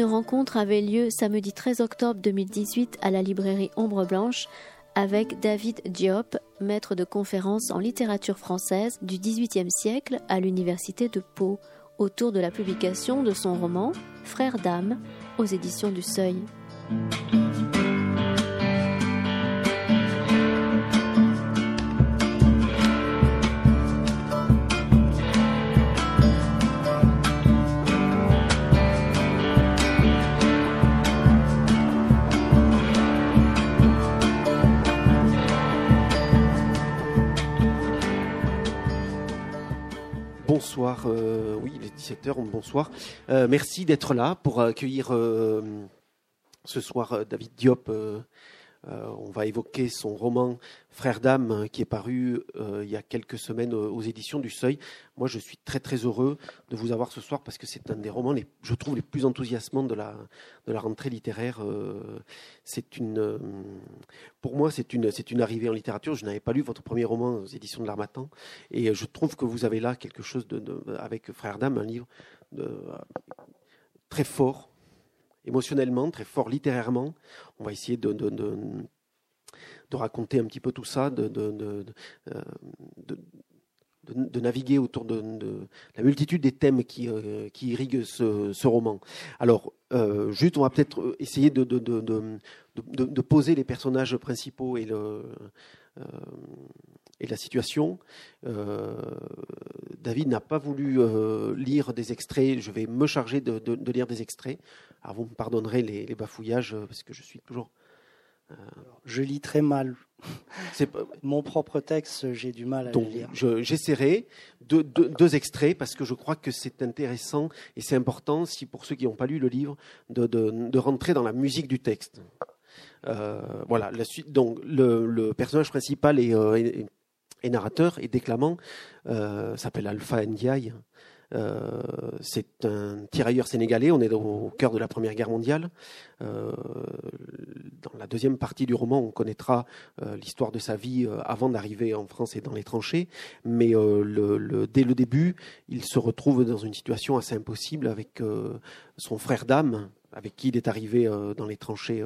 Une rencontre avait lieu samedi 13 octobre 2018 à la librairie Ombre Blanche avec David Diop, maître de conférences en littérature française du XVIIIe siècle à l'université de Pau, autour de la publication de son roman Frères d'âme aux éditions du Seuil. Euh, oui, il est 17h, bonsoir. Euh, merci d'être là pour accueillir euh, ce soir David Diop. On va évoquer son roman Frères d'âme qui est paru il y a quelques semaines aux éditions du Seuil. Moi, je suis très très heureux de vous avoir ce soir parce que c'est un des romans, je trouve, les plus enthousiasmants de la, de la rentrée littéraire. c'est une, pour moi, c'est une, arrivée en littérature. Je n'avais pas lu votre premier roman aux éditions de l'Armatan et je trouve que vous avez là quelque chose de, avec Frères d'âme, un livre très fort émotionnellement, très fort littérairement. On va essayer de, raconter un petit peu tout ça, de, naviguer autour de, la multitude des thèmes qui, euh, irriguent ce, roman. Alors, euh, juste, on va peut-être essayer de, poser les personnages principaux et, le, euh, et la situation. David n'a pas voulu lire des extraits. Je vais me charger de, lire des extraits. Alors, vous me pardonnerez les, les bafouillages parce que je suis toujours je lis très mal. Mon propre texte, j'ai du mal à le lire. J'essaierai de, deux extraits parce que je crois que c'est intéressant et c'est important, si pour ceux qui n'ont pas lu le livre, de, rentrer dans la musique du texte. Euh, voilà, la suite. Donc, le, personnage principal euh, est, narrateur et déclamant, euh, s'appelle Alpha Ndiaye. Euh, c'est un tirailleur sénégalais. On est au cœur de la Première Guerre mondiale. Euh, dans la deuxième partie du roman, on connaîtra l'histoire de sa vie avant d'arriver en France et dans les tranchées. Mais dès le début, il se retrouve dans une situation assez impossible avec son frère d'âme, avec qui il est arrivé dans les tranchées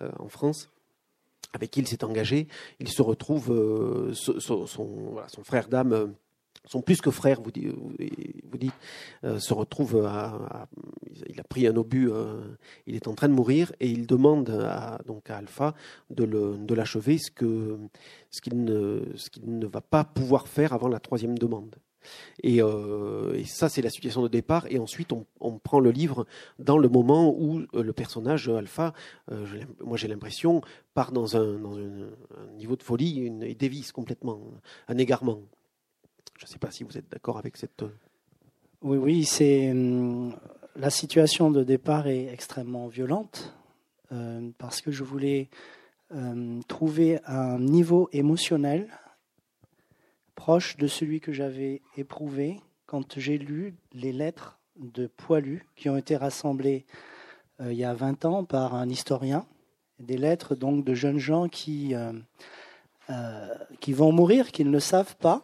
en France avec qui il s'est engagé, il se retrouve, son, son, frère d'âme son plus que frère, vous, dites, vous dites euh, se retrouve il a pris un obus, euh, il est en train de mourir et il demande à, donc à Alpha de, l'achever, ce qu'il ne va pas pouvoir faire avant la troisième demande. Et, euh, et ça, c'est la situation de départ. Et ensuite, on, prend le livre dans le moment où le personnage Alpha, moi j'ai l'impression, part dans un, niveau de folie une, et dévisse complètement, un égarement. Je ne sais pas si vous êtes d'accord avec cette. Euh, oui, oui, c'est la situation de départ est extrêmement violente euh, parce que je voulais trouver un niveau émotionnel proche de celui que j'avais éprouvé quand j'ai lu les lettres de Poilu qui ont été rassemblées euh, il y a 20 ans par un historien, des lettres donc de jeunes gens qui, qui vont mourir, qu'ils ne savent pas,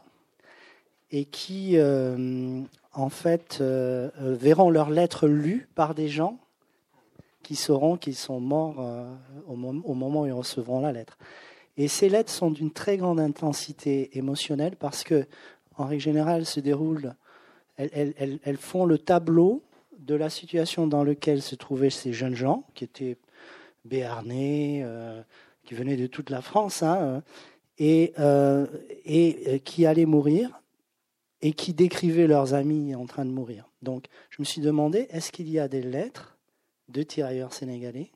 et qui, euh, en fait, euh, euh, verront leurs lettres lues par des gens qui sauront qu'ils sont morts au, moment où ils recevront la lettre. Et ces lettres sont d'une très grande intensité émotionnelle parce que, en règle générale, se déroulent, elles, elles, font le tableau de la situation dans laquelle se trouvaient ces jeunes gens, qui étaient béarnais, qui venaient de toute la France, hein, et, et qui allaient mourir et qui décrivaient leurs amis en train de mourir. Donc je me suis demandé, est-ce qu'il y a des lettres de tirailleurs sénégalais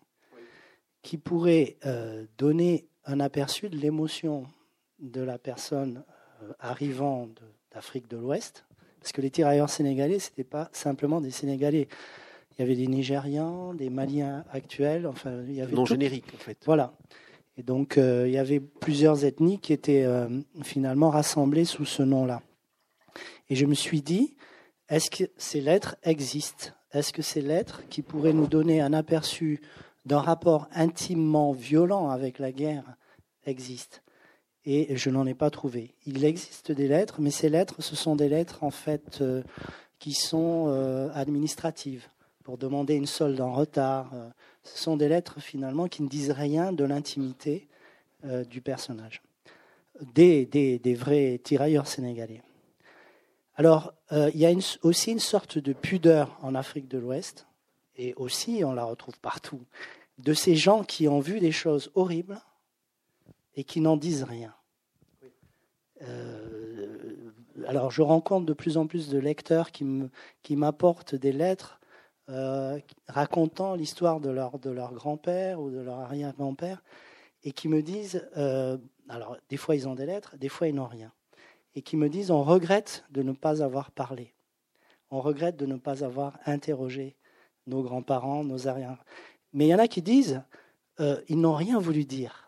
qui pourraient euh, donner un aperçu de l'émotion de la personne euh, arrivant d'Afrique de, l'Ouest Parce que les tirailleurs sénégalais, ce n'était pas simplement des Sénégalais. Il y avait des Nigérians, des Maliens actuels, enfin, il y avait. Non générique, en fait. Voilà. Et donc, euh, il y avait plusieurs ethnies qui étaient finalement rassemblées sous ce nom-là. Et je me suis dit, est-ce que ces lettres existent? Est-ce que ces lettres qui pourraient nous donner un aperçu d'un rapport intimement violent avec la guerre existent Et je n'en ai pas trouvé. Il existe des lettres, mais ces lettres, ce sont des lettres en fait euh, qui sont administratives pour demander une solde en retard. Ce sont des lettres finalement qui ne disent rien de l'intimité du personnage, des, vrais tirailleurs sénégalais. Alors, il y a aussi une sorte de pudeur en Afrique de l'Ouest, et aussi on la retrouve partout, de ces gens qui ont vu des choses horribles et qui n'en disent rien. Euh, alors je rencontre de plus en plus de lecteurs qui m'apportent des lettres euh, racontant l'histoire de leur, grand-père ou de leur arrière-grand-père et qui me disent, euh, alors des fois ils ont des lettres, des fois ils n'ont rien, et qui me disent on regrette de ne pas avoir parlé, on regrette de ne pas avoir interrogé nos grands-parents, nos arrière. Mais il y en a qui disent ils n'ont rien voulu dire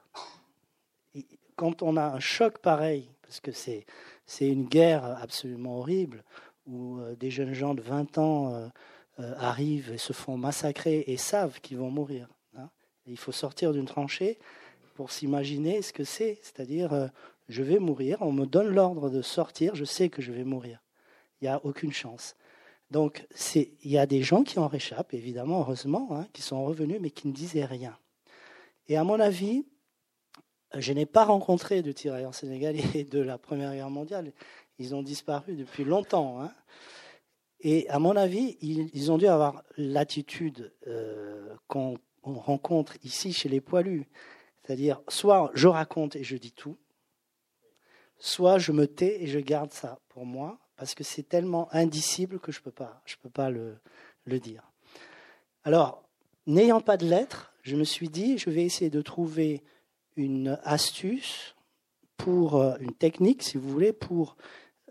quand on a un choc pareil, parce que c'est, c'est une guerre absolument horrible, où euh, des jeunes gens de 20 ans euh, euh, arrivent et se font massacrer et savent qu'ils vont mourir. Hein. il faut sortir d'une tranchée pour s'imaginer ce que c'est, c'est-à-dire je vais mourir, on me donne l'ordre de sortir, je sais que je vais mourir. Il n'y a aucune chance. Donc il y a des gens qui en réchappent, évidemment, heureusement, hein, qui sont revenus, mais qui ne disaient rien. Et à mon avis, je n'ai pas rencontré de tirailleurs sénégalais de la Première Guerre mondiale. Ils ont disparu depuis longtemps. Hein. Et à mon avis, ils, ont dû avoir l'attitude euh, qu'on rencontre ici chez les poilus. C'est-à-dire, soit je raconte et je dis tout, soit je me tais et je garde ça pour moi, parce que c'est tellement indicible que je ne peux pas, je peux pas le, dire. Alors, n'ayant pas de lettres, je me suis dit, je vais essayer de trouver une astuce pour euh, une technique, si vous voulez, pour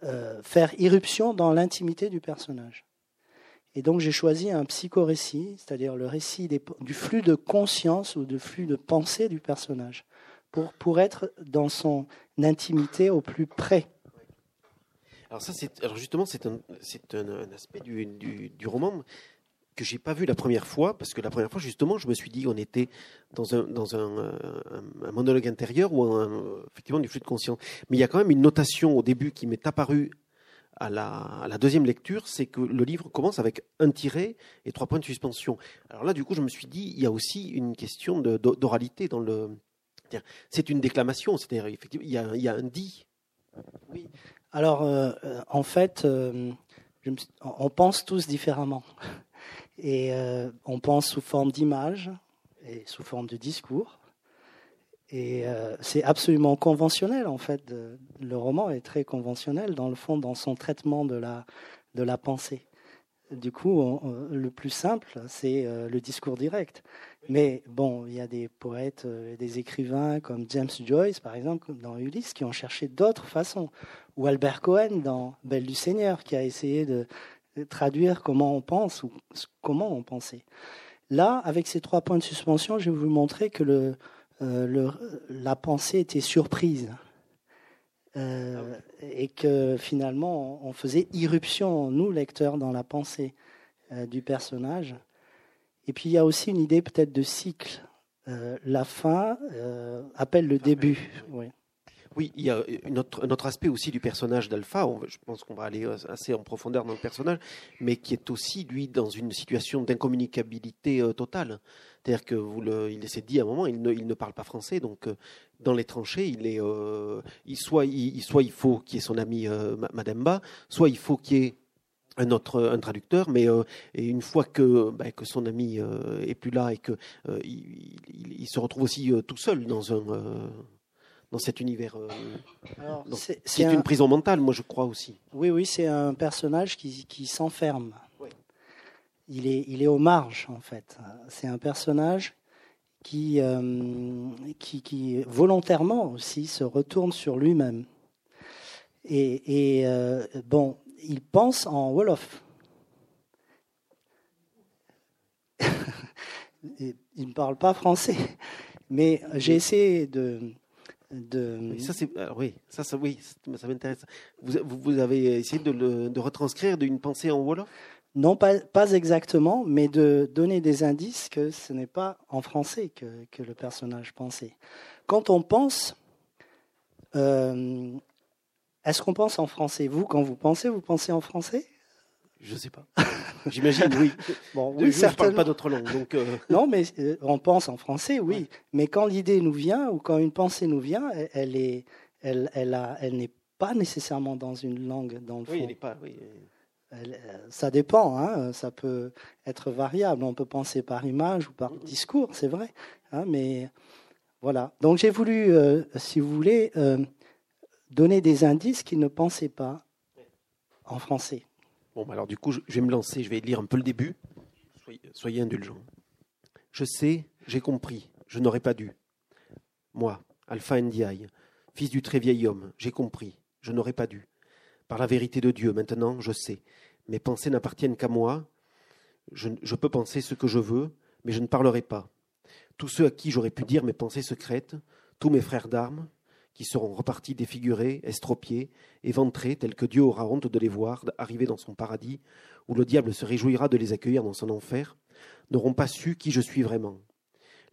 euh, faire irruption dans l'intimité du personnage. Et donc j'ai choisi un psychorécit, c'est-à-dire le récit du flux de conscience ou du flux de pensée du personnage, pour, pour être dans son intimité au plus près. Alors ça, c'est alors justement c'est un, un, aspect du, du, roman que j'ai pas vu la première fois, parce que la première fois, justement, je me suis dit on était dans un, dans un, euh, monologue intérieur ou effectivement du flux de conscience. Mais il y a quand même une notation au début qui m'est apparue à la, à la, deuxième lecture, c'est que le livre commence avec un tiret et trois points de suspension. Alors là, du coup, je me suis dit, il y a aussi une question d'oralité dans le. C'est une déclamation, c'est-à-dire effectivement, il y, a, il y a un dit. Oui. Alors, euh, en fait, euh, on pense tous différemment. Et euh, on pense sous forme d'image et sous forme de discours. Et euh, c'est absolument conventionnel, en fait. le roman est très conventionnel, dans le fond, dans son traitement de la pensée. Du coup, le plus simple, c'est euh, le discours direct. Mais bon, il y a des poètes et des écrivains comme James Joyce, par exemple, dans Ulysse, qui ont cherché d'autres façons. Ou Albert Cohen dans Belle du Seigneur, qui a essayé de, traduire comment on pense ou comment on pensait. Là, avec ces trois points de suspension, je vais vous montrer que euh, la pensée était surprise. Euh, et que finalement, on faisait irruption, nous, lecteurs, dans la pensée euh, du personnage. Et puis, il y a aussi une idée peut-être de cycle. la fin appelle le début. Oui. Oui, il y a une autre, un autre aspect aussi du personnage d'Alpha. Je pense qu'on va aller euh, assez en profondeur dans le personnage, mais qui est aussi lui dans une situation d'incommunicabilité euh, totale. C'est-à-dire que vous le, il s'est dit à un moment, il ne, il ne parle pas français, donc euh, dans les tranchées, il est, il, soit, il, soit il faut qu'il y ait son ami Mademba, soit il faut qu'il y ait un autre un traducteur, mais et une fois que, bah, que son ami est plus là et que il, il, se retrouve aussi tout seul dans un dans cet univers. Euh, c'est une prison mentale, moi je crois aussi. Oui, oui, c'est un personnage qui, qui s'enferme. Il, est, il est aux marges, en fait. C'est un personnage qui, euh, qui, qui, volontairement aussi se retourne sur lui-même. Et, et euh, bon, il pense en Wolof. il ne parle pas français. Mais j'ai essayé de, de... Ça, c'est, oui, ça, ça, oui, ça m'intéresse. Vous, vous, avez essayé de, le, de retranscrire d'une pensée en Wolof? Non, pas, pas exactement, mais de donner des indices que ce n'est pas en français que, que le personnage pensait. Quand on pense, euh, est-ce qu'on pense en français? Vous, quand vous pensez, vous pensez en français? Je sais pas. J'imagine, oui. Bon, oui, je ne parle pas d'autre langue. Donc euh. Non, mais euh, on pense en français, oui. Mais quand l'idée nous vient ou quand une pensée nous vient, elle, est, elle, elle, elle n'est pas nécessairement dans une langue, dans le fond. Oui, elle n'est pas. Oui. ça dépend, hein, ça peut être variable. On peut penser par image ou par discours, c'est vrai. Hein, mais voilà. Donc j'ai voulu, euh, si vous voulez, donner des indices qu'il ne pensait pas en français. Bon, bah alors du coup, je vais me lancer, je vais lire un peu le début. Soyez, indulgents. Je sais, j'ai compris, je n'aurais pas dû. Moi, Alpha Ndiaye, fils du très vieil homme, j'ai compris, je n'aurais pas dû. Par la vérité de Dieu, maintenant, je sais. Mes pensées n'appartiennent qu'à moi. Je, peux penser ce que je veux, mais je ne parlerai pas. Tous ceux à qui j'aurais pu dire mes pensées secrètes, tous mes frères d'armes, qui seront repartis défigurés, estropiés, éventrés, tels que Dieu aura honte de les voir arriver dans son paradis, où le diable se réjouira de les accueillir dans son enfer, n'auront pas su qui je suis vraiment.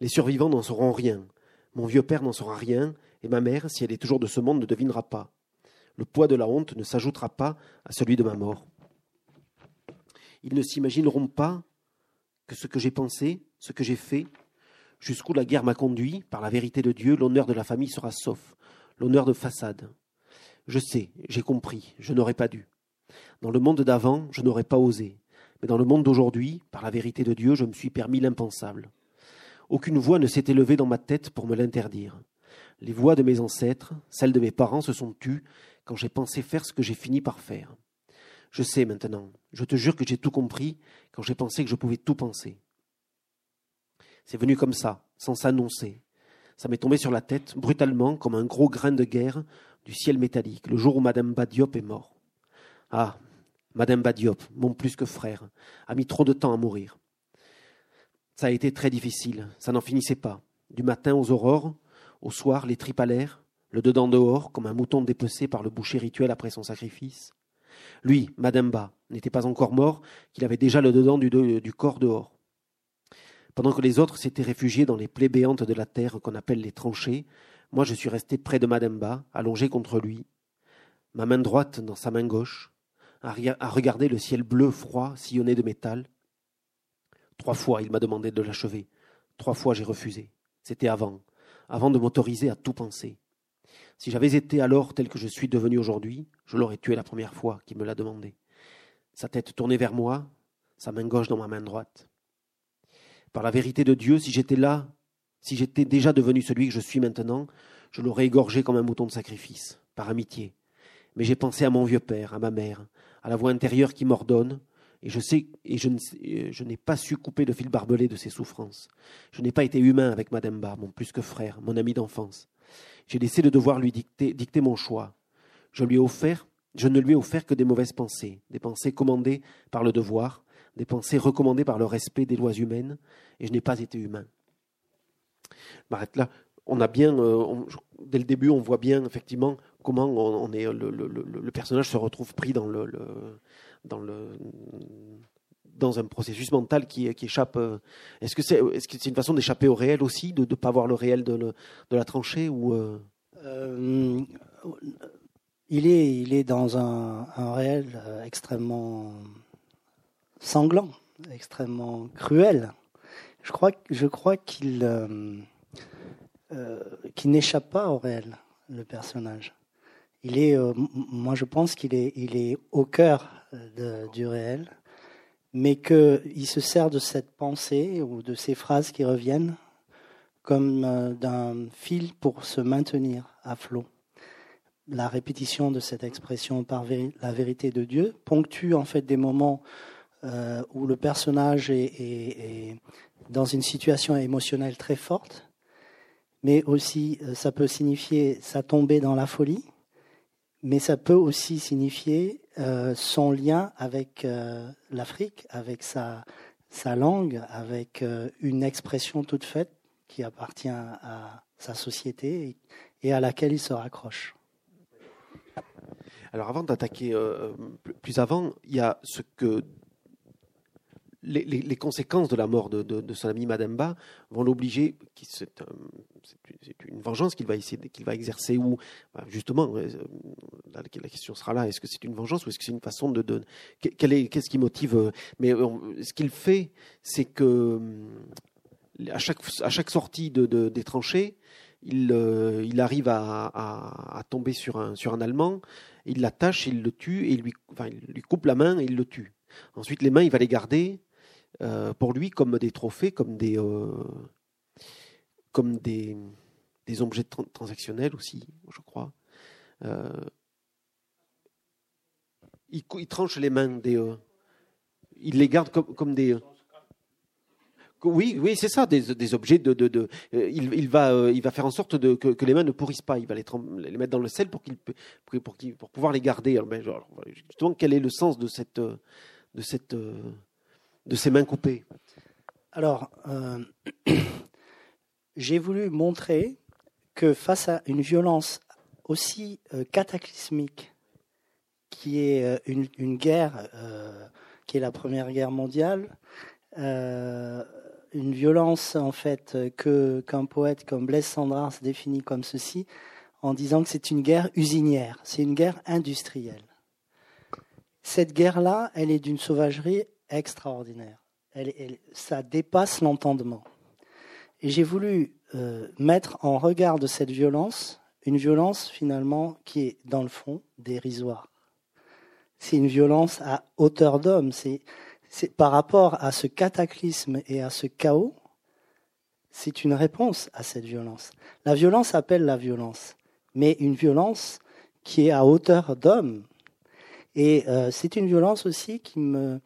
Les survivants n'en sauront rien. Mon vieux père n'en saura rien, et ma mère, si elle est toujours de ce monde, ne devinera pas. Le poids de la honte ne s'ajoutera pas à celui de ma mort. Ils ne s'imagineront pas que ce que j'ai pensé, ce que j'ai fait, jusqu'où la guerre m'a conduit, par la vérité de Dieu, l'honneur de la famille sera sauf, l'honneur de façade. Je sais, j'ai compris, je n'aurais pas dû. Dans le monde d'avant, je n'aurais pas osé. Mais dans le monde d'aujourd'hui, par la vérité de Dieu, je me suis permis l'impensable. Aucune voix ne s'est élevée dans ma tête pour me l'interdire. Les voix de mes ancêtres, celles de mes parents se sont tues quand j'ai pensé faire ce que j'ai fini par faire. Je sais maintenant, je te jure que j'ai tout compris quand j'ai pensé que je pouvais tout penser. C'est venu comme ça, sans s'annoncer, ça m'est tombé sur la tête, brutalement, comme un gros grain de guerre du ciel métallique, le jour où Madame Badiop est mort. Ah, Madame Badiop, mon plus que frère, a mis trop de temps à mourir. Ça a été très difficile, ça n'en finissait pas. Du matin aux aurores, au soir, les tripes à l'air, le dedans dehors, comme un mouton dépecé par le boucher rituel après son sacrifice. Lui, Mademba, n'était pas encore mort, qu'il avait déjà le dedans du, corps dehors. Pendant que les autres s'étaient réfugiés dans les plaies béantes de la terre qu'on appelle les tranchées, moi je suis resté près de Mademba, allongé contre lui, ma main droite dans sa main gauche, à regarder le ciel bleu froid sillonné de métal. Trois fois il m'a demandé de l'achever. Trois fois j'ai refusé. C'était avant, avant de m'autoriser à tout penser. Si j'avais été alors tel que je suis devenu aujourd'hui, je l'aurais tué la première fois qu'il me l'a demandé. Sa tête tournée vers moi, sa main gauche dans ma main droite. Par la vérité de Dieu, si j'étais là, si j'étais déjà devenu celui que je suis maintenant, je l'aurais égorgé comme un mouton de sacrifice, par amitié. Mais j'ai pensé à mon vieux père, à ma mère, à la voix intérieure qui m'ordonne, et je sais, et je, n'ai pas su couper le fil barbelé de ses souffrances. Je n'ai pas été humain avec Mademba, mon plus que frère, mon ami d'enfance. J'ai laissé le devoir lui dicter, mon choix. Je lui ai offert, je ne lui ai offert que des mauvaises pensées, des pensées commandées par le devoir, des pensées recommandées par le respect des lois humaines, et je n'ai pas été humain. Là. On a bien, euh, dès le début, on voit bien effectivement comment le, personnage se retrouve pris dans le dans un processus mental qui, échappe. Euh, est-ce que c'est est -ce c'est une façon d'échapper au réel aussi, de ne pas voir le réel de, la tranchée ou euh? il, est, dans un, réel extrêmement sanglant, extrêmement cruel. Je crois, qu'il euh, euh, n'échappe pas au réel, le personnage. Il est, euh, moi, je pense qu'il est, il est au cœur du réel, mais qu'il se sert de cette pensée ou de ces phrases qui reviennent comme d'un fil pour se maintenir à flot. La répétition de cette expression par la vérité de Dieu ponctue en fait des moments euh, où le personnage est, dans une situation émotionnelle très forte, mais aussi euh, ça peut signifier sa tombée dans la folie, mais ça peut aussi signifier euh, son lien avec l'Afrique, avec sa, sa langue, avec une expression toute faite qui appartient à sa société et à laquelle il se raccroche. Alors avant d'attaquer plus avant, il y a ce que les, conséquences de la mort de, son ami Mademba vont l'obliger, c'est une vengeance qu'il va exercer ou bah, justement, euh, la, question sera là, est-ce que c'est une vengeance ou est-ce que c'est une façon de, qu'est-ce qui motive euh, Mais ce qu'il fait, c'est que à chaque sortie de, des tranchées, il, arrive à, tomber sur un Allemand, il l'attache, il le tue il lui, il lui coupe la main et il le tue. Ensuite, les mains, il va les garder euh, pour lui comme des trophées, comme des, euh, comme des, des objets transactionnels aussi, je crois. Euh, il, tranche les mains des. il les garde comme, comme des. Oui, oui, c'est ça, des, des, objets de. de, il, il, va, il va faire en sorte de, que, les mains ne pourrissent pas. Il va les, mettre dans le sel pour, pour, pour, pouvoir les garder. Alors, ben, justement, quel est le sens de cette, de cette, de ses mains coupées Alors, euh, j'ai voulu montrer que face à une violence aussi euh, cataclysmique, qui est euh, une, guerre, qui est la Première Guerre mondiale, une violence en fait que qu'un poète comme Blaise Sandras définit comme ceci, en disant que c'est une guerre usinière, c'est une guerre industrielle. Cette guerre-là, elle est d'une sauvagerie extraordinaire. Ça dépasse l'entendement. Et j'ai voulu euh, mettre en regard de cette violence une violence finalement qui est dans le fond dérisoire. C'est une violence à hauteur d'homme. C'est, par rapport à ce cataclysme et à ce chaos, c'est une réponse à cette violence. La violence appelle la violence, mais une violence qui est à hauteur d'homme. Et euh, c'est une violence aussi qui me,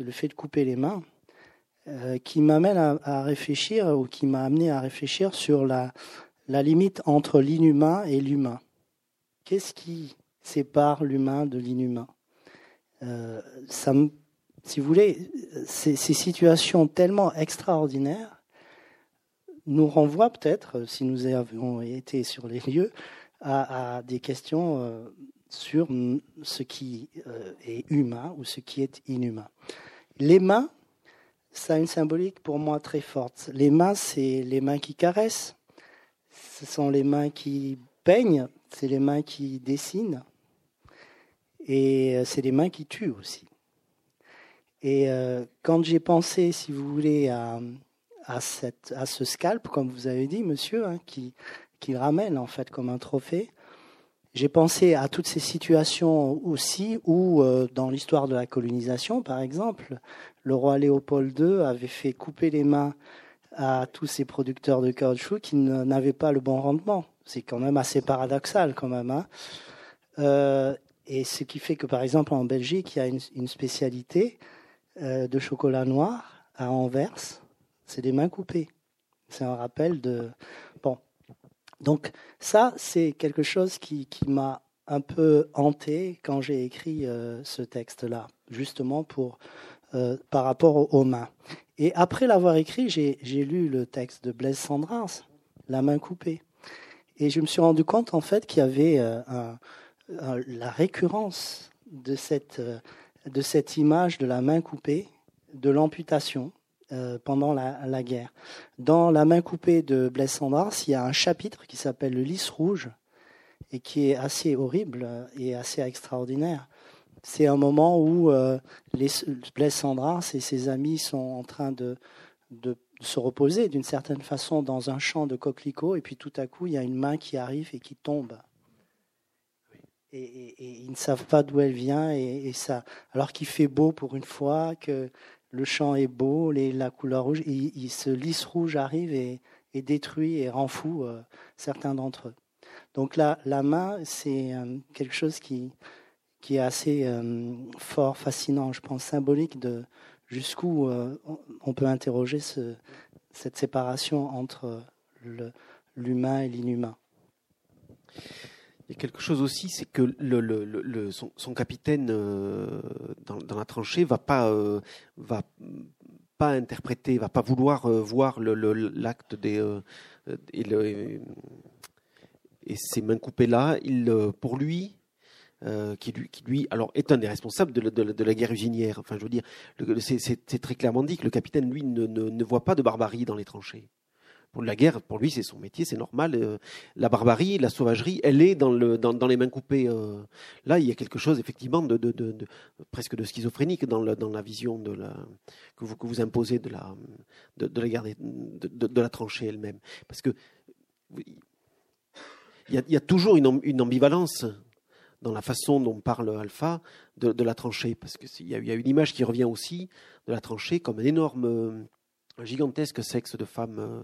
le fait de couper les mains, euh, qui m'amène à, réfléchir ou qui m'a amené à réfléchir sur la, limite entre l'inhumain et l'humain. Qu'est-ce qui sépare l'humain de l'inhumain? Euh, Si vous voulez, ces, situations tellement extraordinaires nous renvoient peut-être, si nous avions été sur les lieux, à, des questions sur ce qui euh, est humain ou ce qui est inhumain. Les mains, ça a une symbolique pour moi très forte. Les mains, c'est les mains qui caressent, ce sont les mains qui peignent, c'est les mains qui dessinent, et euh, c'est les mains qui tuent aussi. Et euh, quand j'ai pensé, si vous voulez, à, à, ce scalp, comme vous avez dit, monsieur, hein, qui, qui ramène en fait comme un trophée, j'ai pensé à toutes ces situations aussi où, euh, dans l'histoire de la colonisation, par exemple, le roi Léopold II avait fait couper les mains à tous ces producteurs de caoutchouc qui n'avaient pas le bon rendement. C'est quand même assez paradoxal, quand même. Hein. Euh, et ce qui fait que, par exemple, en Belgique, il y a une, spécialité euh, de chocolat noir à Anvers. C'est des mains coupées. C'est un rappel de. Donc ça, c'est quelque chose qui, m'a un peu hanté quand j'ai écrit euh, ce texte-là, justement pour euh, par rapport aux, mains. Et après l'avoir écrit, j'ai lu le texte de Blaise Sandras, La main coupée. Et je me suis rendu compte en fait qu'il y avait euh, la récurrence de cette image de la main coupée, de l'amputation, euh, pendant la, guerre. Dans La main coupée de Blaise Sandras, il y a un chapitre qui s'appelle Le lys rouge et qui est assez horrible et assez extraordinaire. C'est un moment où euh, et ses amis sont en train de, de se reposer d'une certaine façon dans un champ de coquelicots et puis tout à coup il y a une main qui arrive et qui tombe. Et, ils ne savent pas d'où elle vient et, ça alors qu'il fait beau pour une fois que le champ est beau, la couleur rouge, il, ce lys rouge arrive et, détruit et rend fou euh, certains d'entre eux. Donc là, la main, c'est euh, quelque chose qui, est assez euh, fort, fascinant, je pense, symbolique de jusqu'où on peut interroger ce, cette séparation entre l'humain et l'inhumain. Il y a quelque chose aussi, c'est que le, son, capitaine euh, dans, la tranchée va pas euh, va pas interpréter, va pas vouloir euh, voir l'acte des et, ces mains coupées là. Il pour lui qui, lui, alors est un des responsables de, la guerre usinière. Enfin, je veux dire, c'est très clairement dit que le capitaine, lui, ne voit pas de barbarie dans les tranchées pour la guerre, pour lui, c'est son métier, c'est normal. Euh, la barbarie, la sauvagerie, elle est dans, le, dans, dans les mains coupées. Euh. Là, il y a quelque chose, effectivement, presque de schizophrénique dans, la vision que, vous, imposez de la, tranchée elle-même. Parce que il y, a, toujours une, ambivalence dans la façon dont parle Alpha de, la tranchée. Parce qu'il y, a, y a une image qui revient aussi de la tranchée comme un énorme, un gigantesque sexe de femme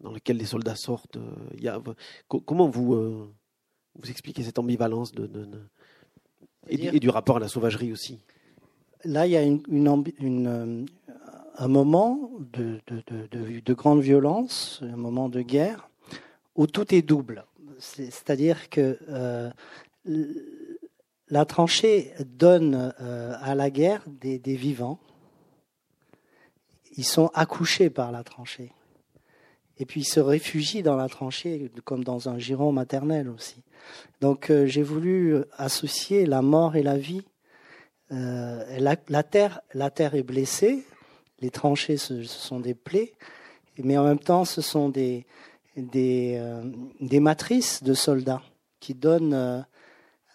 dans lequel les soldats sortent. Euh, y a, comment vous, euh, vous expliquez cette ambivalence de, et, du, rapport à la sauvagerie aussi? Là, il y a une, une, euh, un moment de, de, grande violence, un moment de guerre, où tout est double. C'est-à-dire que la tranchée donne à la guerre des, des, vivants. Ils sont accouchés par la tranchée. Et puis se réfugie dans la tranchée comme dans un giron maternel aussi. Donc euh, j'ai voulu associer la mort et la vie. Euh, la, terre, est blessée, les tranchées ce, sont des plaies, mais en même temps ce sont des euh, matrices de soldats qui donnent à,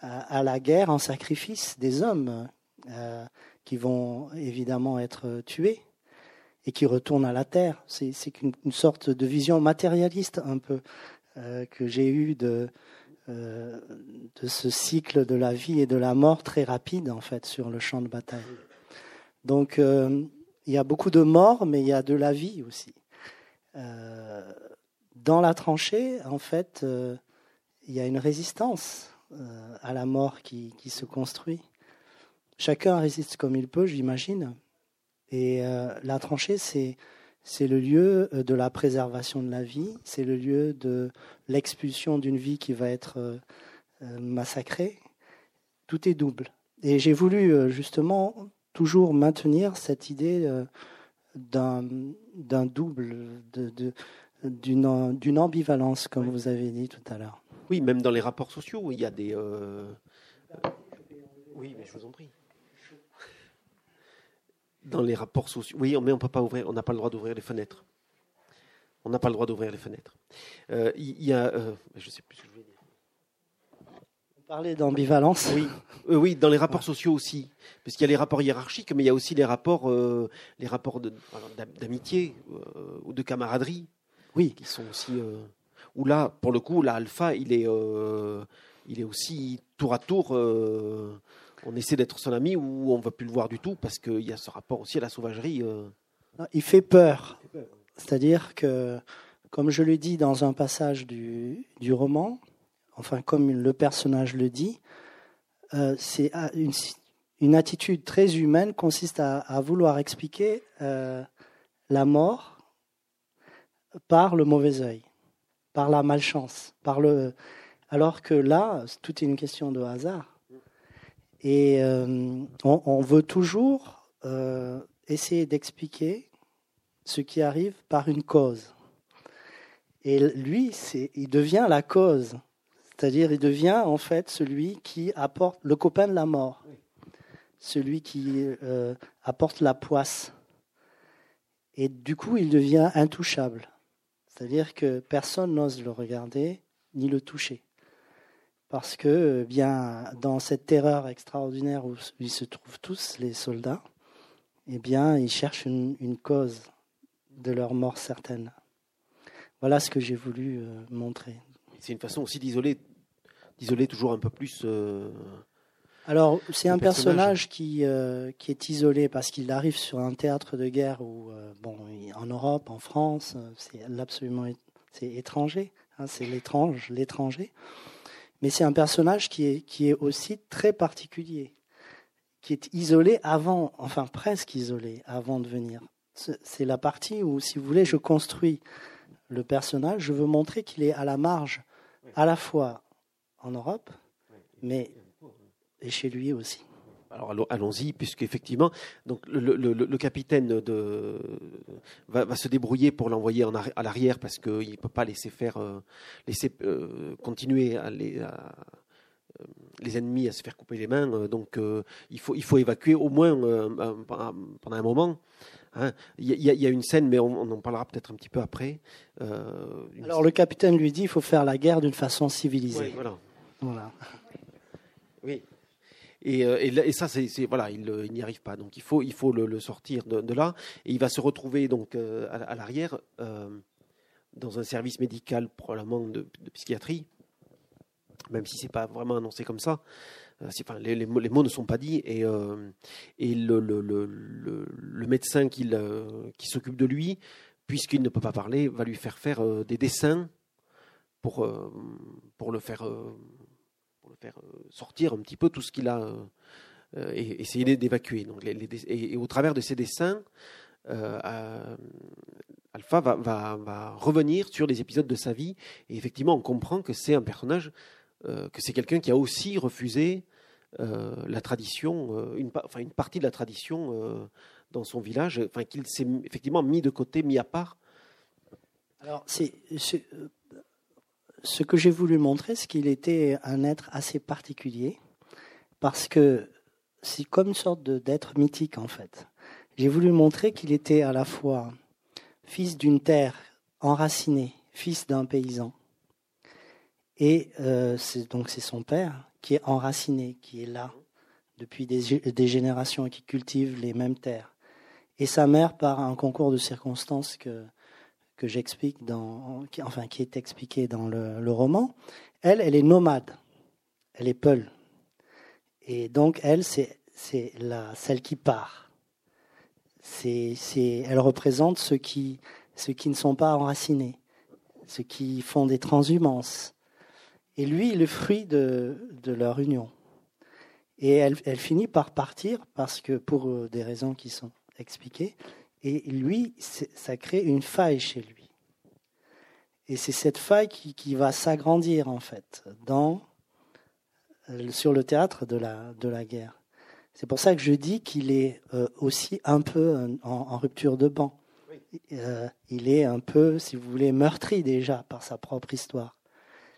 à, la guerre en sacrifice des hommes qui vont évidemment être tués et qui retourne à la terre. C'est une, sorte de vision matérialiste un peu euh, que j'ai eue de, euh, de ce cycle de la vie et de la mort très rapide en fait sur le champ de bataille. Donc euh, il y a beaucoup de morts, mais il y a de la vie aussi. dans la tranchée, en fait, il y a une résistance à la mort qui se construit. Chacun résiste comme il peut, j'imagine, et euh, la tranchée, c'est c'est le lieu euh, de la préservation de la vie, c'est le lieu de l'expulsion d'une vie qui va être euh, massacrée. Tout est double. Et j'ai voulu justement toujours maintenir cette idée d'un double, d'une d'une ambivalence, comme vous avez dit tout à l'heure. Oui, même dans les rapports sociaux, il y a des. Oui, mais je vous en prie dans les rapports sociaux. Oui, mais on peut pas ouvrir, on n'a pas le droit d'ouvrir les fenêtres. On n'a pas le droit d'ouvrir les fenêtres. Euh, il y, a, euh, je sais plus ce que je voulais dire. On parlait d'ambivalence. Oui, euh, oui, dans les rapports sociaux aussi, parce qu'il y a les rapports hiérarchiques, mais il y a aussi les rapports, les rapports d'amitié ou de camaraderie. Oui, qui sont aussi. où là, pour le coup, l'alpha, il est, il est aussi tour à tour on essaie d'être son ami ou on ne va plus le voir du tout parce qu'il y a ce rapport aussi à la sauvagerie. Euh. Il fait peur. C'est-à-dire que, comme je le dis dans un passage du, roman, enfin comme le personnage le dit, euh, c'est une, attitude très humaine consiste à, vouloir expliquer euh, la mort par le mauvais œil, par la malchance, par le, alors que là, tout est une question de hasard. Et euh, on, veut toujours euh, essayer d'expliquer ce qui arrive par une cause. Et lui, il devient la cause. C'est-à-dire, il devient en fait celui qui apporte le copain de la mort, celui qui euh, apporte la poisse. Et du coup, il devient intouchable. C'est-à-dire que personne n'ose le regarder ni le toucher parce que eh bien dans cette terreur extraordinaire où ils se trouvent tous les soldats, eh bien ils cherchent une, cause de leur mort certaine. Voilà ce que j'ai voulu euh, montrer. C'est une façon aussi d'isoler, d'isoler toujours un peu plus. Euh, Alors c'est un personnage, qui euh, qui est isolé parce qu'il arrive sur un théâtre de guerre où bon en Europe, en France, c'est absolument c'est étranger, hein, c'est l'étrange, l'étranger. Mais c'est un personnage qui est, qui est aussi très particulier, qui est isolé avant, enfin presque isolé avant de venir. C'est la partie où, si vous voulez, je construis le personnage. Je veux montrer qu'il est à la marge, à la fois en Europe, mais et chez lui aussi. Alors allons-y, puisqu'effectivement, donc le, le, capitaine de, va, se débrouiller pour l'envoyer à l'arrière parce qu'il ne peut pas laisser faire, euh, laisser euh, continuer à, les ennemis à se faire couper les mains. donc il, faut, il faut évacuer au moins pendant un moment. Hein. Il y, a une scène, mais on, en parlera peut-être un petit peu après. Alors le capitaine lui dit il faut faire la guerre d'une façon civilisée. voilà. voilà. Oui. Et, ça, c'est voilà, il, n'y arrive pas. Donc il faut, il faut le, sortir de, là. Et il va se retrouver donc à, l'arrière dans un service médical probablement de, psychiatrie, même si c'est pas vraiment annoncé comme ça. Euh, enfin, les, mots, ne sont pas dits et, euh, le, médecin qui, s'occupe de lui, puisqu'il ne peut pas parler, va lui faire faire euh, des dessins pour, pour, le faire, faire sortir un petit peu tout ce qu'il a et essayer d'évacuer. Donc, et, au travers de ces dessins, Alpha va, va, revenir sur les épisodes de sa vie et effectivement on comprend que c'est un personnage, euh, que c'est quelqu'un qui a aussi refusé euh, la tradition, euh, une, enfin une partie de la tradition dans son village, enfin qu'il s'est effectivement mis de côté, mis à part. Alors c'est ce que j'ai voulu montrer, c'est qu'il était un être assez particulier parce que c'est comme une sorte d'être mythique en fait. J'ai voulu montrer qu'il était à la fois fils d'une terre enracinée, fils d'un paysan. Et euh, donc c'est son père qui est enraciné, qui est là depuis des, générations et qui cultive les mêmes terres. Et sa mère, par un concours de circonstances que, que j'explique dans, qui, enfin qui est expliqué dans le, roman, elle, elle est nomade, elle est peule. Et donc elle, c'est c'est la celle qui part c'est, elle représente ceux qui, ceux qui ne sont pas enracinés, ceux qui font des transhumances. Et lui, le fruit de, de leur union. Et elle, elle, finit par partir parce que, pour euh, des raisons qui sont expliquées, et lui, ça crée une faille chez lui. Et c'est cette faille qui, qui va s'agrandir, en fait, dans, euh, sur le théâtre de la, de la guerre. C'est pour ça que je dis qu'il est euh, aussi un peu en, rupture de banc. Euh, il est un peu, si vous voulez, meurtri déjà par sa propre histoire.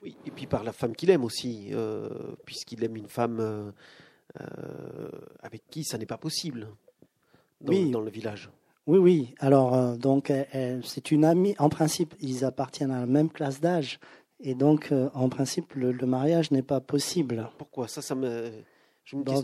Oui, et puis par la femme qu'il aime aussi, euh, puisqu'il aime une femme avec qui ça n'est pas possible dans, oui. dans, le village. Oui, oui. Alors, donc, c'est une amie. En principe, ils appartiennent à la même classe d'âge. Et donc, en principe, le, le mariage n'est pas possible. Pourquoi? Ça, ça me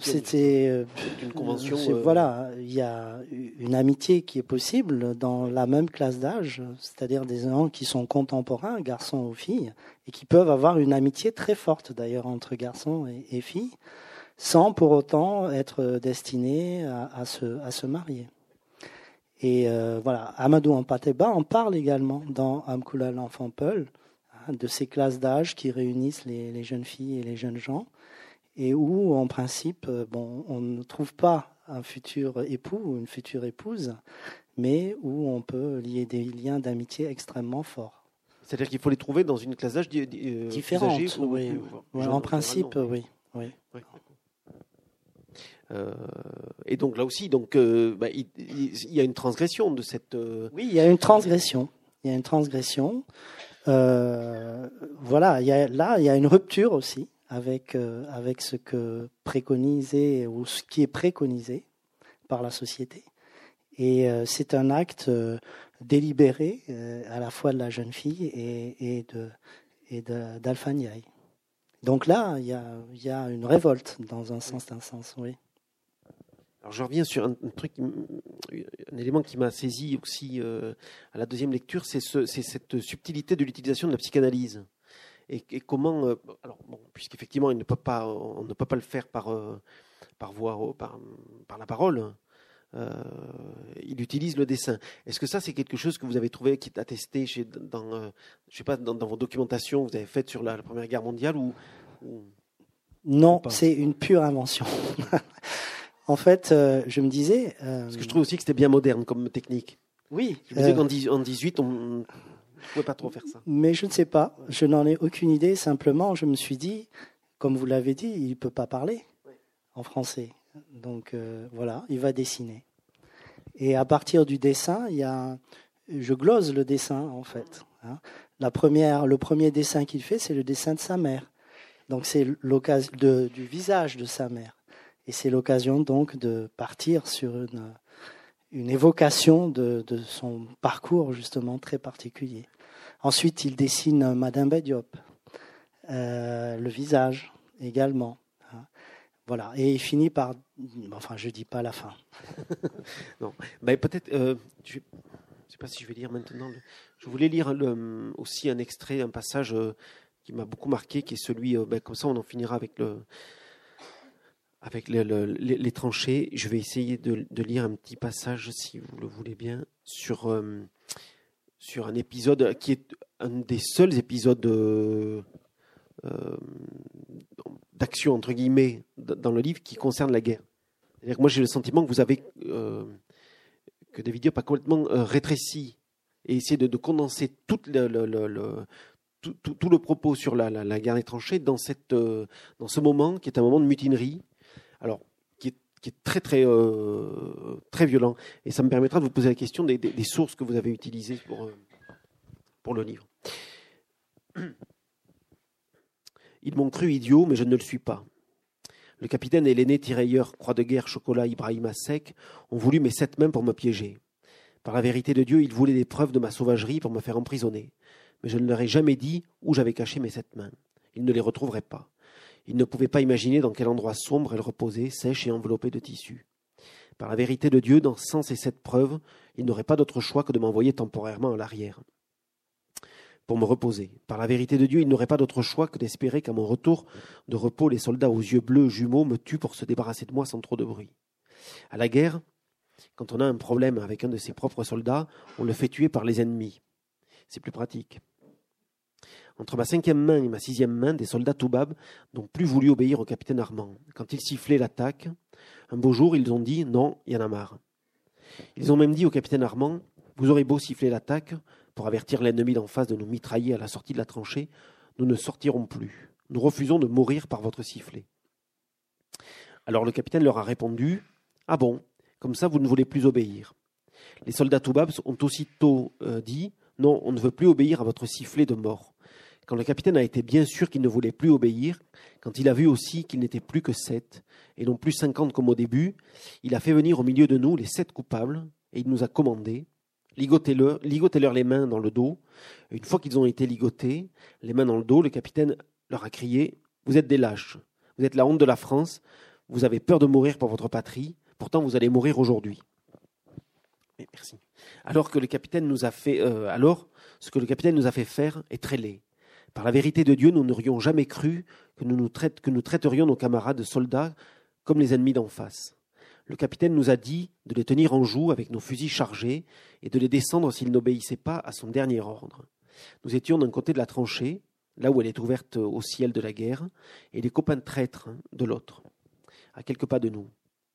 c'était euh, une convention. Euh, voilà, il y a une amitié qui est possible dans la même classe d'âge, c'est-à-dire des gens qui sont contemporains, garçons ou filles, et qui peuvent avoir une amitié très forte d'ailleurs entre garçons et, filles, sans pour autant être destinés à, se, à se marier. Et euh, voilà, Amadou Ampateba en parle également dans Amkula l'enfant Peul, hein, de ces classes d'âge qui réunissent les, les jeunes filles et les jeunes gens et où, en principe, euh, bon, on ne trouve pas un futur époux ou une future épouse, mais où on peut lier des liens d'amitié extrêmement forts. C'est-à-dire qu'il faut les trouver dans une classe d'âge euh, différente. Oui. en principe, oui. oui. Euh, et donc là aussi, donc bah, il, y a une transgression de cette. Oui, il y a une transgression. Il y a une transgression. voilà, là, il y a une rupture aussi avec, euh, avec ce que préconisé ou ce qui est préconisé par la société. Et euh, c'est un acte euh, délibéré à la fois de la jeune fille et, et de et Donc là, il y a, y a, une révolte dans un sens, d'un sens, oui. Alors je reviens sur un, truc, un élément qui m'a saisi aussi à la deuxième lecture, c'est ce, cette subtilité de l'utilisation de la psychanalyse et, comment, euh, alors bon, puisqu'effectivement il ne peut pas, on ne peut pas le faire par euh, par voix, par, par la parole. Euh, il utilise le dessin. Est-ce que ça, c'est quelque chose que vous avez trouvé, qui est attesté chez, dans, je sais pas, dans, vos documentations que vous avez faites sur la, Première Guerre mondiale ou, Non, c'est une pure invention. en fait, je me disais. Parce que je trouve aussi que c'était bien moderne comme technique. Oui. Je me disais qu'en 18, on, pouvez pas trop faire ça. Mais je ne sais pas. Je n'en ai aucune idée. Simplement, je me suis dit, comme vous l'avez dit, il ne peut pas parler en français. Donc euh, voilà, il va dessiner. Et à partir du dessin, il y a, je glose le dessin en fait. Hein. La première, le premier dessin qu'il fait, c'est le dessin de sa mère. Donc c'est l'occasion du visage de sa mère. Et c'est l'occasion donc de partir sur une, évocation de, son parcours justement très particulier. Ensuite, il dessine Madame Badiop, euh, le visage également. Hein. Voilà. Et il finit par. Enfin, je dis pas la fin. non. Ben, peut-être. Euh, je ne sais pas si je vais lire maintenant. Je voulais lire aussi un extrait, un passage euh, qui m'a beaucoup marqué, qui est celui. Ben, comme ça, on en finira avec le. Avec les, tranchées, je vais essayer de, lire un petit passage, si vous le voulez bien, sur, sur un épisode qui est un des seuls épisodes euh, d'action, entre guillemets, dans le livre qui concerne la guerre. moi, j'ai le sentiment que vous avez. Euh, que David Diop a complètement euh, rétréci et essayé de, condenser tout le, tout, le, propos sur la, la, guerre des tranchées dans, cette, dans ce moment qui est un moment de mutinerie. Alors, qui est, très, très, très violent. Et ça me permettra de vous poser la question des, sources que vous avez utilisées pour, pour le livre. Ils m'ont cru idiot, mais je ne le suis pas. Le capitaine et l'aîné tirailleur Croix de guerre Chocolat Ibrahima Sek ont voulu mes sept mains pour me piéger. Par la vérité de Dieu, ils voulaient des preuves de ma sauvagerie pour me faire emprisonner. Mais je ne leur ai jamais dit où j'avais caché mes sept mains. Ils ne les retrouveraient pas. Ils ne pouvaient pas imaginer dans quel endroit sombre elles reposaient, sèches et enveloppées de tissu. Par la vérité de Dieu, dans sans ces sept preuves, ils n'auraient pas d'autre choix que de m'envoyer temporairement à l'arrière pour me reposer. Par la vérité de Dieu, il n'aurait pas d'autre choix que d'espérer qu'à mon retour de repos, les soldats aux yeux bleus jumeaux me tuent pour se débarrasser de moi sans trop de bruit. À la guerre, quand on a un problème avec un de ses propres soldats, on le fait tuer par les ennemis. C'est plus pratique. Entre ma cinquième main et ma sixième main, des soldats Toubab n'ont plus voulu obéir au capitaine Armand. Quand il sifflait l'attaque, un beau jour, ils ont dit non, il y en a marre. Ils ont même dit au capitaine Armand Vous aurez beau siffler l'attaque, pour avertir l'ennemi d'en face de nous mitrailler à la sortie de la tranchée, nous ne sortirons plus. Nous refusons de mourir par votre sifflet. Alors le capitaine leur a répondu Ah bon, comme ça vous ne voulez plus obéir. Les soldats Toubabs ont aussitôt euh, dit Non, on ne veut plus obéir à votre sifflet de mort. Quand le capitaine a été bien sûr qu'il ne voulait plus obéir, quand il a vu aussi qu'il n'était plus que sept, et non plus cinquante comme au début, il a fait venir au milieu de nous les sept coupables, et il nous a commandé Ligotez-leur les mains dans le dos. Une fois qu'ils ont été ligotés, les mains dans le dos, le capitaine leur a crié Vous êtes des lâches, vous êtes la honte de la France, vous avez peur de mourir pour votre patrie, pourtant vous allez mourir aujourd'hui. Merci. Alors que le capitaine nous a fait, euh, alors ce que le capitaine nous a fait faire est très laid. Par la vérité de Dieu, nous n'aurions jamais cru que nous, nous traiterions nos camarades soldats comme les ennemis d'en face. Le capitaine nous a dit de les tenir en joue avec nos fusils chargés et de les descendre s'ils n'obéissaient pas à son dernier ordre. Nous étions d'un côté de la tranchée, là où elle est ouverte au ciel de la guerre, et les copains traîtres de l'autre, à quelques pas de nous.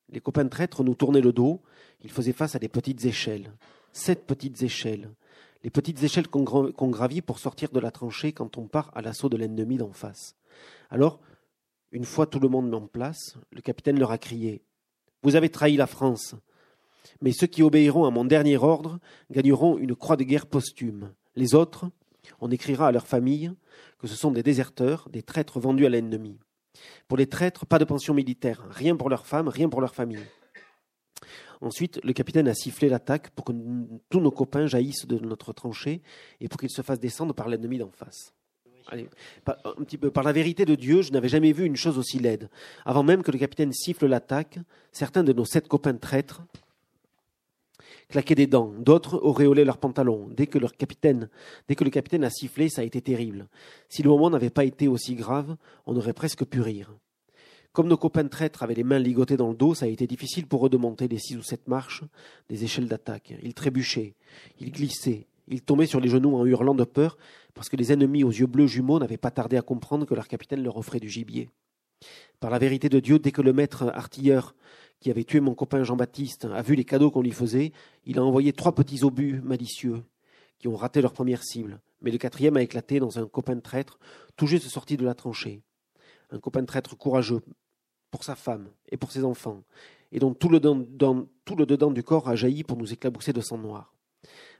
Les copains traîtres nous tournaient le dos, ils faisaient face à des petites échelles, sept petites échelles, les petites échelles qu'on gravit pour sortir de la tranchée quand on part à l'assaut de l'ennemi d'en face. Alors, une fois tout le monde en place, le capitaine leur a crié vous avez trahi la France. Mais ceux qui obéiront à mon dernier ordre gagneront une croix de guerre posthume. Les autres, on écrira à leurs familles que ce sont des déserteurs, des traîtres vendus à l'ennemi. Pour les traîtres, pas de pension militaire, rien pour leurs femmes, rien pour leurs familles. Ensuite, le capitaine a sifflé l'attaque pour que tous nos copains jaillissent de notre tranchée et pour qu'ils se fassent descendre par l'ennemi d'en face par, un petit peu, par la vérité de Dieu, je n'avais jamais vu une chose aussi laide. Avant même que le capitaine siffle l'attaque, certains de nos sept copains traîtres claquaient des dents, d'autres auréolaient leurs pantalons. Dès que, leur capitaine, dès que le capitaine a sifflé, ça a été terrible. Si le moment n'avait pas été aussi grave, on aurait presque pu rire. Comme nos copains traîtres avaient les mains ligotées dans le dos, ça a été difficile pour eux de monter les six ou sept marches des échelles d'attaque. Ils trébuchaient, ils glissaient, ils tombaient sur les genoux en hurlant de peur, parce que les ennemis aux yeux bleus jumeaux n'avaient pas tardé à comprendre que leur capitaine leur offrait du gibier. Par la vérité de Dieu, dès que le maître artilleur qui avait tué mon copain Jean-Baptiste a vu les cadeaux qu'on lui faisait, il a envoyé trois petits obus malicieux qui ont raté leur première cible. Mais le quatrième a éclaté dans un copain traître tout juste sorti de la tranchée. Un copain traître courageux pour sa femme et pour ses enfants, et dont tout le, dedans du corps a jailli pour nous éclabousser de sang noir.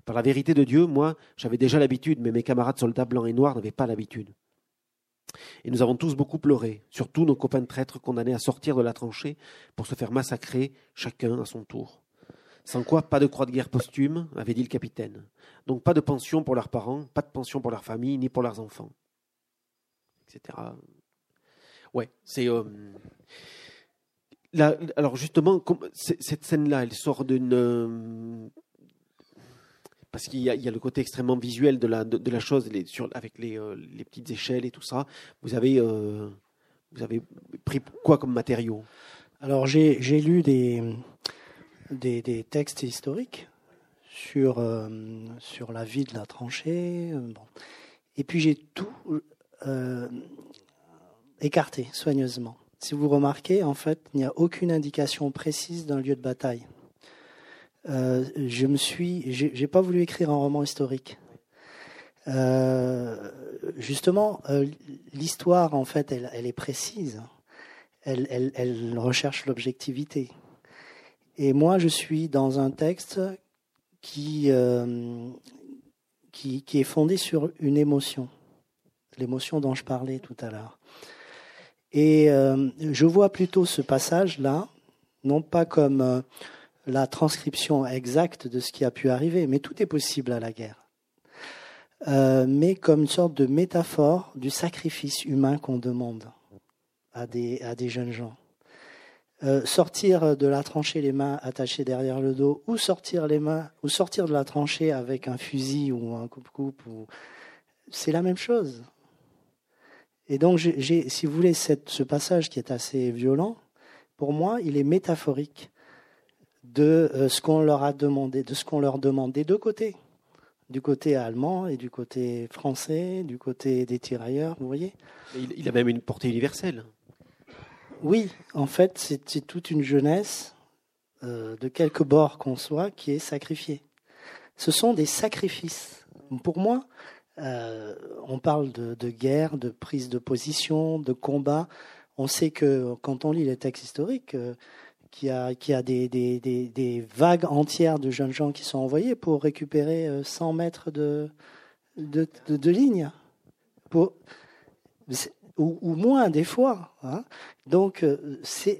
Par la vérité de Dieu, moi, j'avais déjà l'habitude, mais mes camarades soldats blancs et noirs n'avaient pas l'habitude. Et nous avons tous beaucoup pleuré, surtout nos copains traîtres condamnés à sortir de la tranchée pour se faire massacrer, chacun à son tour. Sans quoi, pas de croix de guerre posthume, avait dit le capitaine. Donc pas de pension pour leurs parents, pas de pension pour leur famille, ni pour leurs enfants. Etc. Ouais, c'est. Euh, alors justement, cette scène-là, elle sort d'une euh, parce qu'il y, a le côté extrêmement visuel de la, de, la chose, les, sur, avec les, euh, les, petites échelles et tout ça. Vous avez, vous avez pris quoi comme matériau? Alors j'ai lu des, des, des, textes historiques sur, sur la vie de la tranchée. Bon. Et puis j'ai tout écarté soigneusement. Si vous remarquez, en fait, il n'y a aucune indication précise d'un lieu de bataille. Euh, je me suis, j'ai pas voulu écrire un roman historique. Euh, justement, euh, l'histoire, en fait, elle, est précise. Elle, recherche l'objectivité. Et moi, je suis dans un texte qui, qui est fondé sur une émotion, l'émotion dont je parlais tout à l'heure. Et euh, je vois plutôt ce passage-là, non pas comme euh, la transcription exacte de ce qui a pu arriver, mais tout est possible à la guerre, euh, mais comme une sorte de métaphore du sacrifice humain qu'on demande à des, à des jeunes gens. sortir de la tranchée les mains attachées derrière le dos, ou sortir les mains, ou sortir de la tranchée avec un fusil ou un coupe-coupe, ou... c'est la même chose. Et donc, j'ai, si vous voulez, cette, ce passage qui est assez violent, pour moi, il est métaphorique de euh, ce qu'on leur a demandé, de ce qu'on leur demande des deux côtés, du côté allemand et du côté français, du côté des tirailleurs, vous voyez. Il, a même une portée universelle. Oui, en fait, c'est, toute une jeunesse euh, de quelque bord qu'on soit qui est sacrifiée. Ce sont des sacrifices. Pour moi, euh, on parle de, guerre, de prise de position, de combat. On sait que quand on lit les textes historiques, euh, qu'il y a, des, vagues entières de jeunes gens qui sont envoyés pour récupérer 100 euh, mètres de, ligne. Ou, moins des fois. Hein. Donc,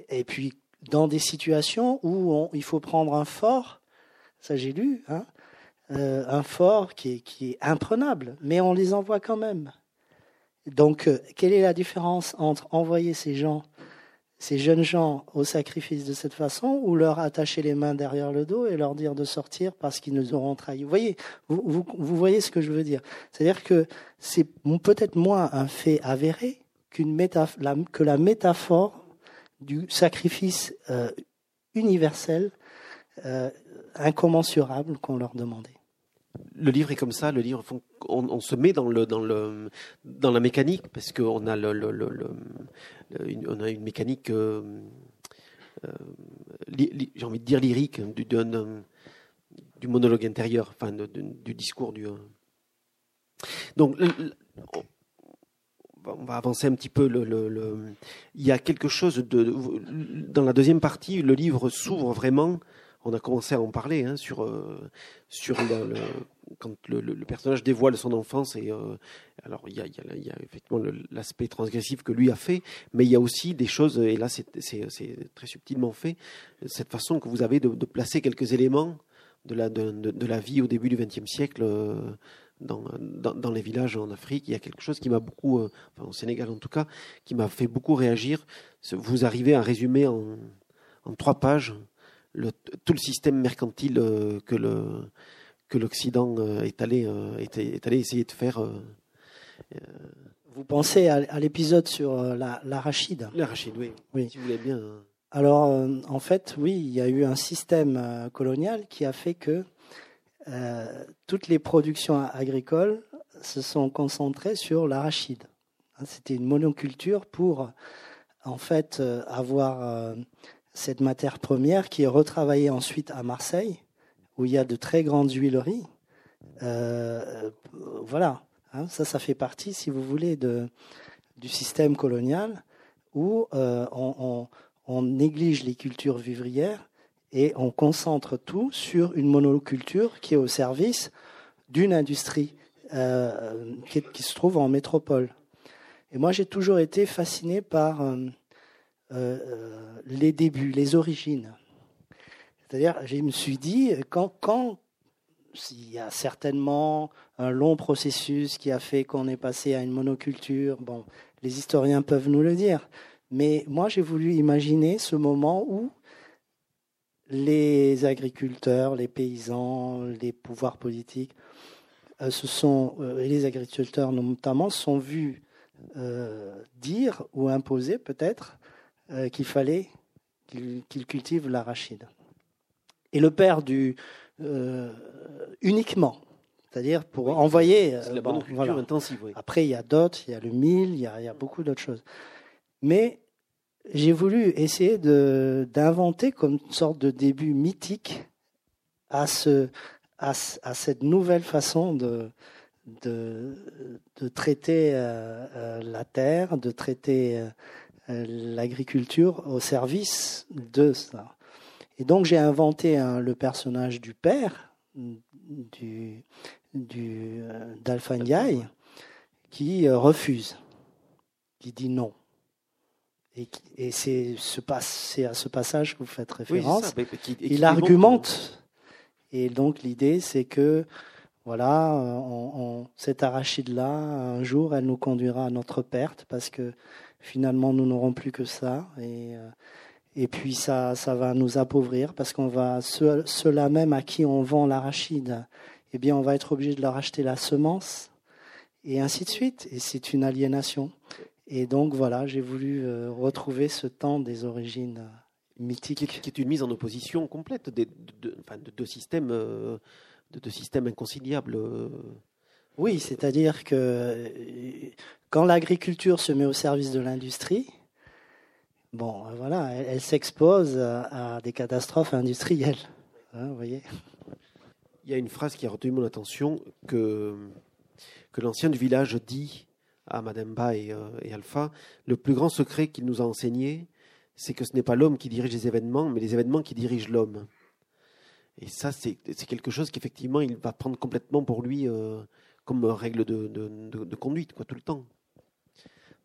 et puis dans des situations où il faut prendre un fort, ça j'ai lu, hein, euh, un fort qui est, imprenable, mais on les envoie quand même. Donc, euh, quelle est la différence entre envoyer ces gens, ces jeunes gens au sacrifice de cette façon, ou leur attacher les mains derrière le dos et leur dire de sortir parce qu'ils nous auront trahis? Vous voyez, vous, vous, voyez ce que je veux dire. C'est-à-dire que c'est peut-être moins un fait avéré qu'une que la métaphore du sacrifice euh, universel, incommensurable qu'on leur demandait le livre est comme ça. Le livre, on, se met dans le dans le dans la mécanique parce qu'on a une, on a une mécanique, euh, euh, j'ai envie de dire lyrique du, du monologue intérieur, enfin du discours du. Donc on va avancer un petit peu. Il y a quelque chose de dans la deuxième partie. Le livre s'ouvre vraiment on a commencé à en parler hein, sur euh, sur le, quand le, personnage dévoile son enfance et euh, alors il y a, effectivement l'aspect transgressif que lui a fait, mais il y a aussi des choses et là c'est très subtilement fait cette façon que vous avez de, placer quelques éléments de la vie au début du XXe siècle. Euh, dans, les villages en Afrique, il y a quelque chose qui m'a beaucoup, enfin au Sénégal en tout cas, qui m'a fait beaucoup réagir. Vous arrivez à résumer en, en trois pages tout le système mercantile euh, que le que l'Occident euh, est allé euh, est, allé essayer de faire. Vous pensez à, l'épisode sur l'arachide? L'arachide, oui. oui. Si vous voulez bien. Alors, en fait, oui, il y a eu un système colonial qui a fait que toutes les productions agricoles se sont concentrées sur l'arachide. Hein, c'était une monoculture pour, en fait, avoir cette matière première qui est retravaillée ensuite à Marseille, où il y a de très grandes huileries. Euh, voilà, hein, ça, ça fait partie, si vous voulez, du système colonial où euh, on, néglige les cultures vivrières et on concentre tout sur une monoculture qui est au service d'une industrie euh, qui, se trouve en métropole. Et moi, j'ai toujours été fasciné par les débuts, les origines. C'est-à-dire, je me suis dit, quand, quand il y a certainement un long processus qui a fait qu'on est passé à une monoculture, bon, les historiens peuvent nous le dire, mais moi, j'ai voulu imaginer ce moment où les agriculteurs, les paysans, les pouvoirs politiques, euh, se sont, euh, les agriculteurs notamment, sont vus euh, dire ou imposer peut-être qu'il fallait qu'ils cultivent l'arachide. Et le père du uniquement, c'est-à-dire pour envoyer. la bonne culture intensive. Après, il y a d'autres, il y a le mil, il y a, il y a beaucoup d'autres choses. Mais j'ai voulu essayer d'inventer comme une sorte de début mythique à, ce, à, à cette nouvelle façon de, de, de traiter euh, euh, la terre, de traiter euh, l'agriculture au service de ça. Et donc j'ai inventé le personnage du père, du, du, d'Alpha qui refuse, qui dit non. Et, c'est ce à ce passage que vous faites référence. il argumente. Et donc l'idée, c'est que voilà, on, cette arachide-là, un jour, elle nous conduira à notre perte parce que finalement, nous n'aurons plus que ça. Et, euh, et puis ça, ça va nous appauvrir parce qu'on va ceux-là même à qui on vend l'arachide, eh bien, on va être obligé de leur acheter la semence et ainsi de suite. Et c'est une aliénation. Et donc voilà, j'ai voulu euh, retrouver ce temps des origines euh, mythiques. Qui, est une mise en opposition complète de, deux systèmes, euh, de, systèmes inconciliables. Oui, c'est-à-dire que quand l'agriculture se met au service de l'industrie, bon, voilà, elle, s'expose à, des catastrophes industrielles. Hein, vous voyez Il y a une phrase qui a retenu mon attention que, que l'ancien du village dit à Mademba et, euh, et Alpha, le plus grand secret qu'il nous a enseigné, c'est que ce n'est pas l'homme qui dirige les événements, mais les événements qui dirigent l'homme. Et ça, c'est quelque chose qu'effectivement, il va prendre complètement pour lui euh, comme règle de, de, conduite, quoi, tout le temps.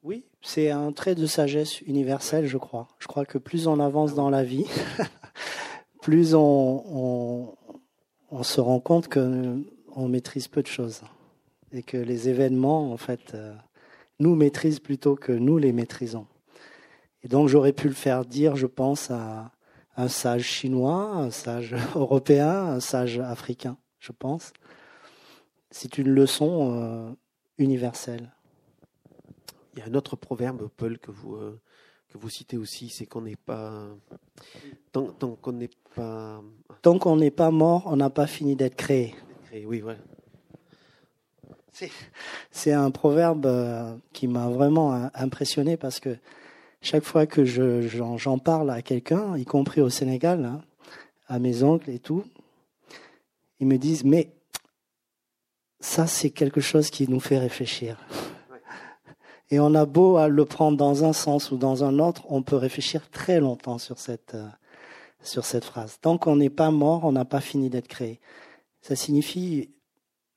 Oui, c'est un trait de sagesse universelle, je crois. Je crois que plus on avance dans la vie, plus on, se rend compte qu'on maîtrise peu de choses et que les événements, en fait, euh, nous maîtrisent plutôt que nous les maîtrisons. Et donc j'aurais pu le faire dire, je pense, à un sage chinois, un sage européen, un sage africain, je pense. C'est une leçon euh, universelle. Il y a un autre proverbe, Paul, que vous, euh, que vous citez aussi, c'est qu'on n'est pas... Tant, qu'on n'est pas... Tant qu'on n'est pas mort, on n'a pas fini d'être créé. Oui, voilà. C'est un proverbe euh, qui m'a vraiment impressionné parce que chaque fois que j'en parle à quelqu'un, y compris au Sénégal, hein, à mes oncles et tout, ils me disent mais ça c'est quelque chose qui nous fait réfléchir. Et on a beau à le prendre dans un sens ou dans un autre, on peut réfléchir très longtemps sur cette, euh, sur cette phrase. Tant qu'on n'est pas mort, on n'a pas fini d'être créé. Ça signifie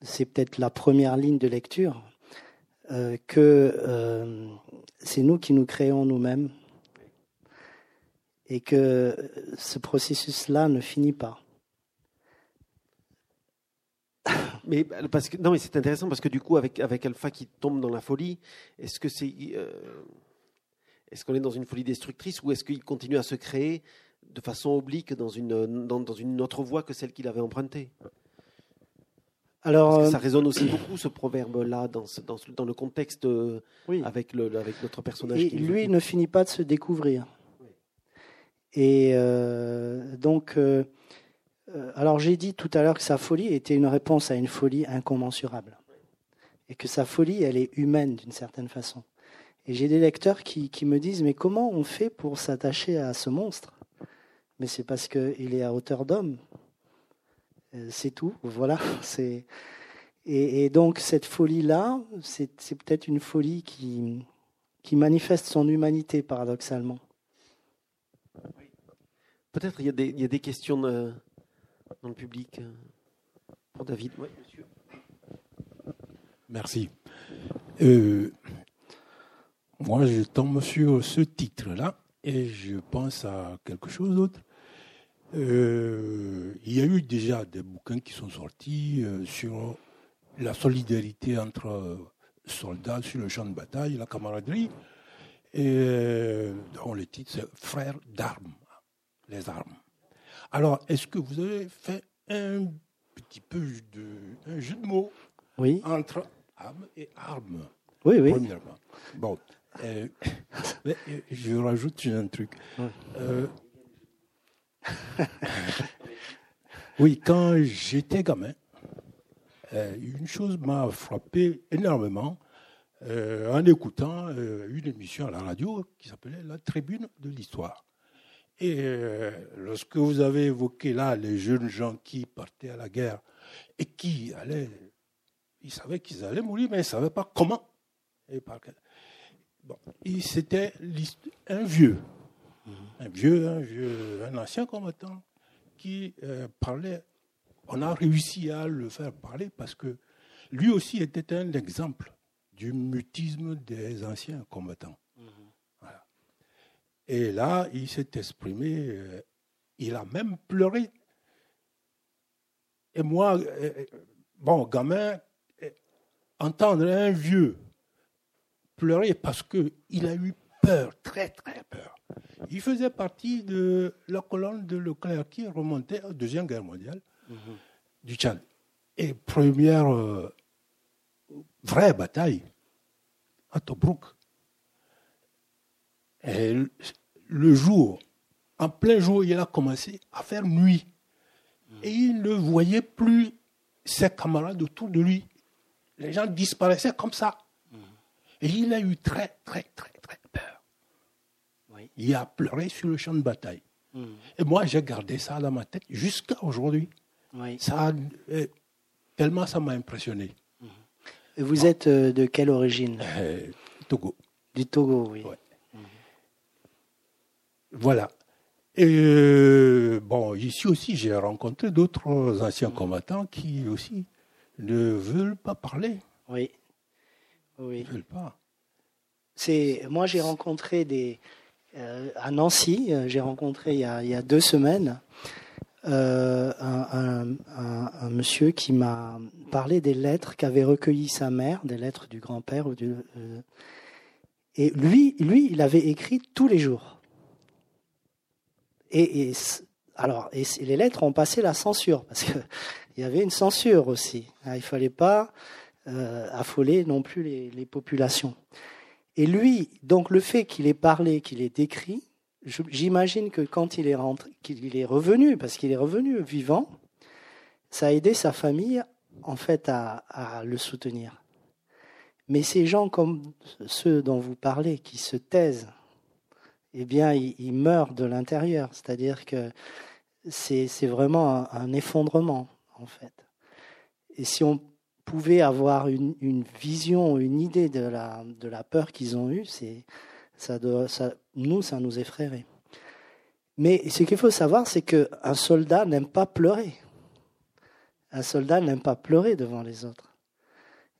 c'est peut-être la première ligne de lecture, euh, que euh, c'est nous qui nous créons nous-mêmes et que ce processus-là ne finit pas. Mais parce que non, mais c'est intéressant parce que du coup, avec avec Alpha qui tombe dans la folie, est-ce que c'est euh, est-ce qu'on est dans une folie destructrice ou est-ce qu'il continue à se créer de façon oblique dans une dans, dans une autre voie que celle qu'il avait empruntée? Alors, ça résonne aussi beaucoup ce proverbe-là dans, dans, dans, le contexte euh, avec, le, avec notre personnage. Et lui ne finit pas de se découvrir. Et euh, donc, euh, alors j'ai dit tout à l'heure que sa folie était une réponse à une folie incommensurable. Et que sa folie, elle est humaine d'une certaine façon. Et j'ai des lecteurs qui, qui, me disent, mais comment on fait pour s'attacher à ce monstre? Mais c'est parce qu'il est à hauteur d'homme. Euh, c'est tout. Voilà. C'est et, donc cette folie-là, c'est peut-être une folie qui, qui manifeste son humanité paradoxalement. Peut-être il, il, y a des questions le public euh, pour David. Oui, monsieur. Merci. Euh, moi, je tombe sur ce titre-là et je pense à quelque chose d'autre. Euh, il y a eu déjà des bouquins qui sont sortis sur la solidarité entre soldats sur le champ de bataille, la camaraderie. Et dont le titre, c'est Frères d'armes, les armes. Alors, est-ce que vous avez fait un petit peu de un jeu de mots oui. entre âme et armes Oui, oui. Premièrement. Bon, euh, je rajoute un truc. Euh, oui, quand j'étais gamin, euh, une chose m'a frappé énormément en écoutant une émission à la radio qui s'appelait La Tribune de l'Histoire. Et lorsque vous avez évoqué là les jeunes gens qui partaient à la guerre et qui allaient, ils savaient qu'ils allaient mourir, mais ils ne savaient pas comment et par Bon, c'était un vieux, un vieux, un vieux, un ancien combattant qui euh, parlait. On a réussi à le faire parler parce que lui aussi était un exemple du mutisme des anciens combattants. Et là, il s'est exprimé, euh, il a même pleuré. Et moi, euh, bon, gamin, entendre un vieux pleurer parce qu'il a eu peur, très très peur. Il faisait partie de la colonne de Leclerc qui remontait à la Deuxième Guerre mondiale du Tchad. Et première euh, vraie bataille à Tobruk. Et le jour, en plein jour, il a commencé à faire nuit. Et il ne voyait plus ses camarades autour de lui. Les gens disparaissaient comme ça. Et il a eu très, très, très, très peur. Il a pleuré sur le champ de bataille. Hmm. Et moi, j'ai gardé ça dans ma tête jusqu'à aujourd'hui. Ça, euh, tellement ça m'a impressionné. Et vous êtes euh, de quelle origine? Euh, Togo. Du Togo, oui. Voilà. Et bon, ici aussi, j'ai rencontré d'autres anciens combattants qui aussi ne veulent pas parler. Oui. Oui. Ils pas. C'est, moi, j'ai rencontré des. Euh, à Nancy, euh, j'ai rencontré il y, a, il y, a, deux semaines euh, un, un, un, monsieur qui m'a parlé des lettres qu'avait recueillies sa mère, des lettres du grand-père. Du, euh, et lui, lui, il avait écrit tous les jours. Et, et alors, et les lettres ont passé la censure parce qu'il y avait une censure aussi. Il fallait pas euh, affoler non plus les, populations. Et lui, donc le fait qu'il ait parlé, qu'il ait décrit, j'imagine que quand il est revenu, parce qu'il est revenu vivant, ça a aidé sa famille en fait à, le soutenir. Mais ces gens comme ceux dont vous parlez, qui se taisent, eh bien, ils, meurent de l'intérieur. C'est-à-dire que c'est vraiment un, effondrement, en fait. Et si on pouvaient avoir une, vision, une idée de la, de la peur qu'ils ont eue, ça, doit, ça, nous, ça nous effraierait. Mais ce qu'il faut savoir, c'est qu'un soldat n'aime pas pleurer. Un soldat n'aime pas pleurer devant les autres.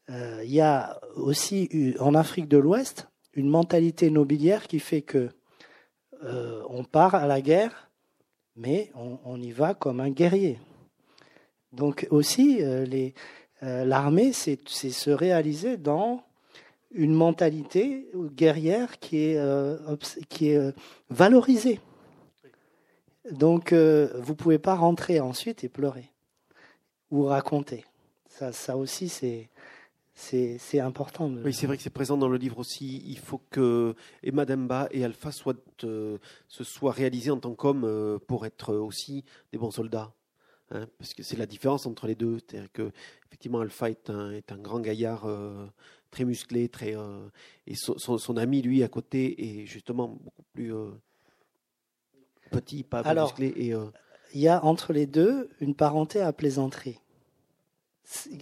Euh, il y a aussi en Afrique de l'Ouest une mentalité nobiliaire qui fait que euh, on part à la guerre, mais on, y va comme un guerrier. Donc aussi, euh, euh, l'armée, c'est se réaliser dans une mentalité guerrière qui est, valorisée. Donc, vous ne pouvez pas rentrer ensuite et pleurer ou raconter. Ça, ça aussi, c'est c'est important. Oui, c'est vrai que c'est présent dans le livre aussi. Il faut que Emma Demba et Alpha soient, se soient réalisés en tant qu'hommes pour être aussi des bons soldats. Hein, parce que c'est la différence entre les deux. C'est-à-dire que effectivement, Alpha est un, est un grand gaillard euh, très musclé, très euh, et son, son, ami lui à côté est justement beaucoup plus euh, petit, pas Alors, musclé. Et il y a entre les deux une parenté à plaisanterie.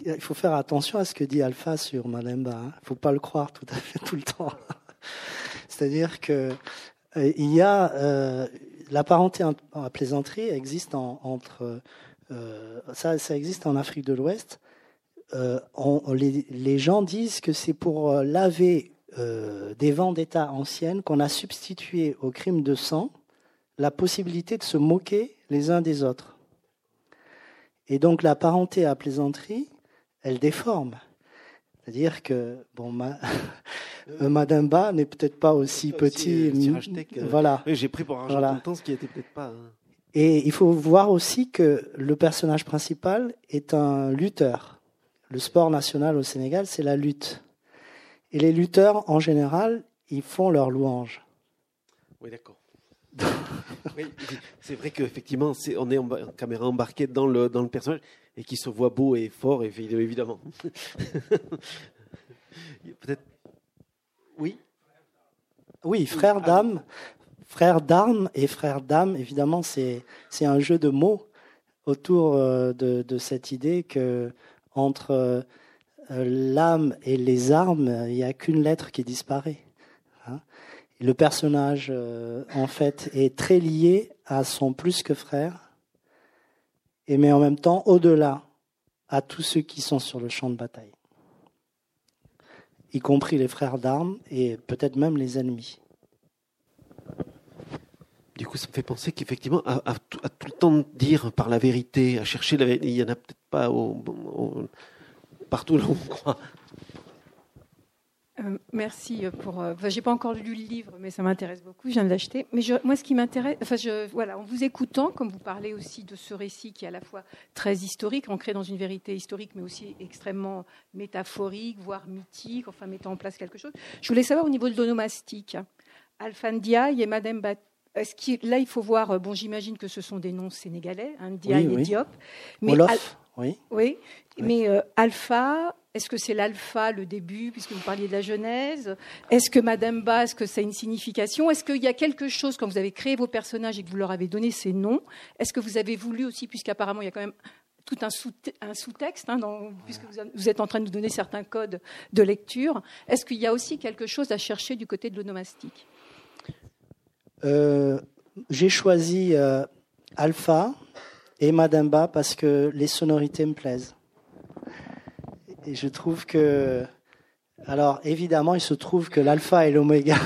Il faut faire attention à ce que dit Alpha sur Manemba. Hein. Il ne faut pas le croire tout à fait tout le temps. C'est-à-dire que il y a la parenté à plaisanterie existe entre euh, ça, ça existe en Afrique de l'Ouest. Euh, les, les, gens disent que c'est pour euh, laver euh, des vendettas anciennes qu'on a substitué au crime de sang la possibilité de se moquer les uns des autres. Et donc la parenté à plaisanterie, elle déforme. C'est-à-dire que bon, ma, Madame Ba n'est peut-être pas aussi petit. voilà. J'ai pris pour argent voilà. ce qui était peut-être pas. Hein. Et il faut voir aussi que le personnage principal est un lutteur. Le sport national au Sénégal, c'est la lutte. Et les lutteurs, en général, ils font leur louange. Oui, d'accord. c'est vrai qu'effectivement, on est en caméra embarquée dans le, dans le personnage et qui se voit beau et fort, évidemment. Peut-être. Oui Oui, frère d'âme. Frère d'armes et frère d'âme, évidemment, c'est un jeu de mots autour euh, de, cette idée que entre euh, l'âme et les armes, il n'y a qu'une lettre qui disparaît. Hein. Le personnage, euh, en fait, est très lié à son plus que frère, et mais en même temps au-delà à tous ceux qui sont sur le champ de bataille, y compris les frères d'armes et peut-être même les ennemis. Du coup, ça me fait penser qu'effectivement, à, tout, le temps dire par la vérité, à chercher la vérité, il n'y en a peut-être pas partout là où on croit. Euh, merci pour. Euh, enfin, j'ai pas encore lu le livre, mais ça m'intéresse beaucoup. Je viens de l'acheter. Mais moi, ce qui m'intéresse, enfin, je, voilà, en vous écoutant, comme vous parlez aussi de ce récit qui est à la fois très historique, ancré dans une vérité historique, mais aussi extrêmement métaphorique, voire mythique, enfin mettant en place quelque chose. Je voulais savoir au niveau de l'onomastique, Alphandia et Madame Bat là, il faut voir, euh, bon, j'imagine que ce sont des noms sénégalais, hein, et Diop. Mais oui. Oui, mais euh, Alpha, est-ce que c'est l'alpha, le début, puisque vous parliez de la Genèse? Est-ce que Madame Ba, est-ce que ça a une signification? Est-ce qu'il y a quelque chose, quand vous avez créé vos personnages et que vous leur avez donné ces noms, est-ce que vous avez voulu aussi, puisqu'apparemment il y a quand même tout un, sous-texte, hein, puisque vous êtes en train de nous donner certains codes de lecture, est-ce qu'il y a aussi quelque chose à chercher du côté de l'onomastique? Euh, j'ai choisi euh, Alpha et Madamba parce que les sonorités me plaisent. Et je trouve que. Alors, évidemment, il se trouve que l'alpha et l'oméga,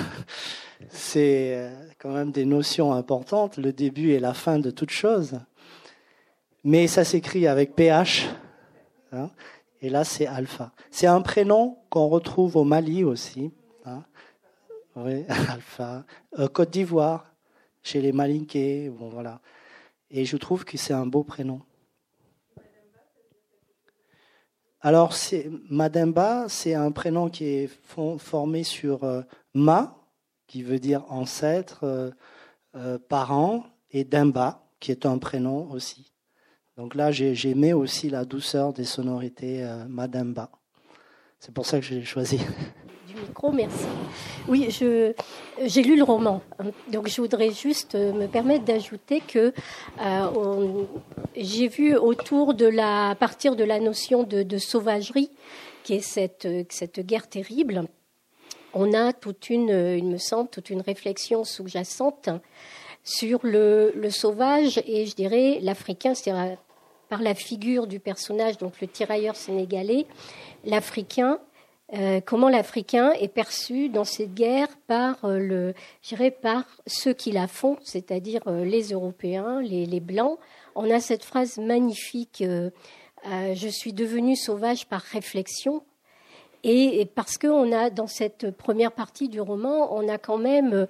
c'est euh, quand même des notions importantes, le début et la fin de toute chose. Mais ça s'écrit avec PH. Hein, et là, c'est alpha. C'est un prénom qu'on retrouve au Mali aussi. Hein, oui, Alpha. Euh, Côte d'Ivoire, chez les Malinqués. Bon, voilà. Et je trouve que c'est un beau prénom. Alors, Mademba, c'est un prénom qui est formé sur euh, Ma, qui veut dire ancêtre, euh, parent, et Demba, qui est un prénom aussi. Donc là, j'aimais aussi la douceur des sonorités Mademba. C'est pour ça que je l'ai choisi. micro, merci. Oui, j'ai lu le roman, donc je voudrais juste euh, me permettre d'ajouter que euh, j'ai vu autour de la, partir de la notion de, sauvagerie, qui est cette, cette guerre terrible, on a toute une, il me semble, toute une réflexion sous-jacente sur le, le, sauvage et je dirais l'africain, c'est-à-dire par la figure du personnage, donc le tirailleur sénégalais, l'Africain euh, comment l'Africain est perçu dans cette guerre par, euh, le, par ceux qui la font, c'est-à-dire euh, les Européens, les, Blancs. On a cette phrase magnifique Je suis devenu sauvage par réflexion. Et, parce qu'on a, dans cette première partie du roman, on a quand même,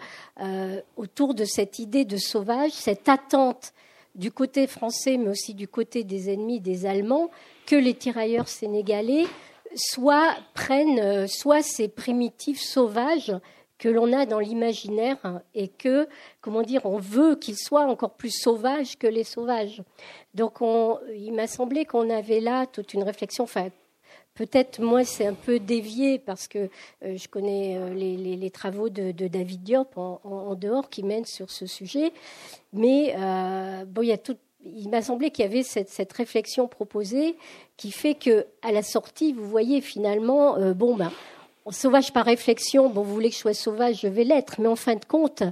autour de cette idée de sauvage, cette attente du côté français, mais aussi du côté des ennemis des Allemands, que les tirailleurs sénégalais soit prennent euh, soit ces primitifs sauvages que l'on a dans l'imaginaire et que, comment dire, on veut qu'ils soient encore plus sauvages que les sauvages. Donc, il m'a semblé qu'on avait là toute une réflexion. Enfin, peut-être moi, c'est un peu dévié parce que euh, je connais euh, les, travaux de, David Diop en, dehors qui mènent sur ce sujet. Mais bon, il y a tout, il m'a semblé qu'il y avait cette, réflexion proposée qui fait que à la sortie, vous voyez finalement, euh, bon ben, sauvage par réflexion, vous voulez que je sois sauvage, je vais l'être, mais en fin de compte,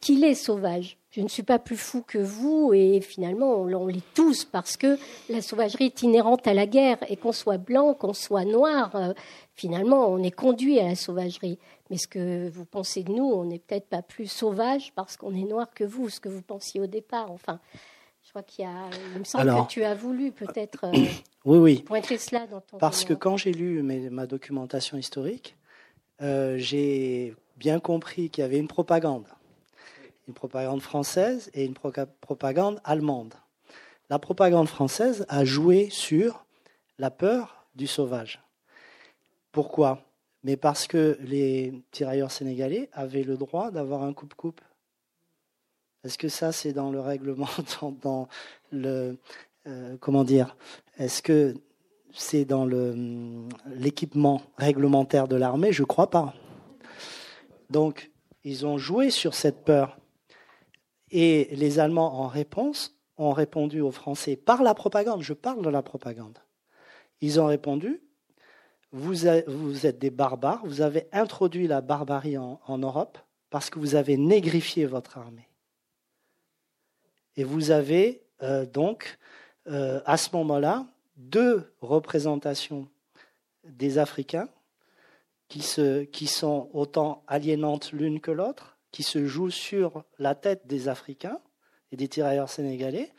qu'il est sauvage je ne suis pas plus fou que vous, et finalement, on, l'est tous, parce que la sauvagerie est inhérente à la guerre, et qu'on soit blanc, qu'on soit noir, euh, finalement, on est conduit à la sauvagerie. Mais ce que vous pensez de nous, on n'est peut-être pas plus sauvage parce qu'on est noir que vous, ce que vous pensiez au départ. Enfin, je crois qu'il y a. Il me semble que tu as voulu peut-être. Euh, oui, oui. Pointer cela dans ton. Parce que quand j'ai lu ma documentation historique, euh, j'ai bien compris qu'il y avait une propagande. Une propagande française et une propagande allemande. La propagande française a joué sur la peur du sauvage. Pourquoi? Mais parce que les tirailleurs sénégalais avaient le droit d'avoir un coupe-coupe. Est-ce que ça, c'est dans le règlement, dans, le. Euh, comment dire Est-ce que c'est dans l'équipement réglementaire de l'armée? Je ne crois pas. Donc, ils ont joué sur cette peur. Et les Allemands, en réponse, ont répondu aux Français par la propagande. Je parle de la propagande. Ils ont répondu vous, êtes des barbares, vous avez introduit la barbarie en, Europe parce que vous avez négrifié votre armée. Et vous avez euh, donc, euh, à ce moment-là, deux représentations des Africains qui, sont autant aliénantes l'une que l'autre, qui se jouent sur la tête des Africains et des tirailleurs sénégalais,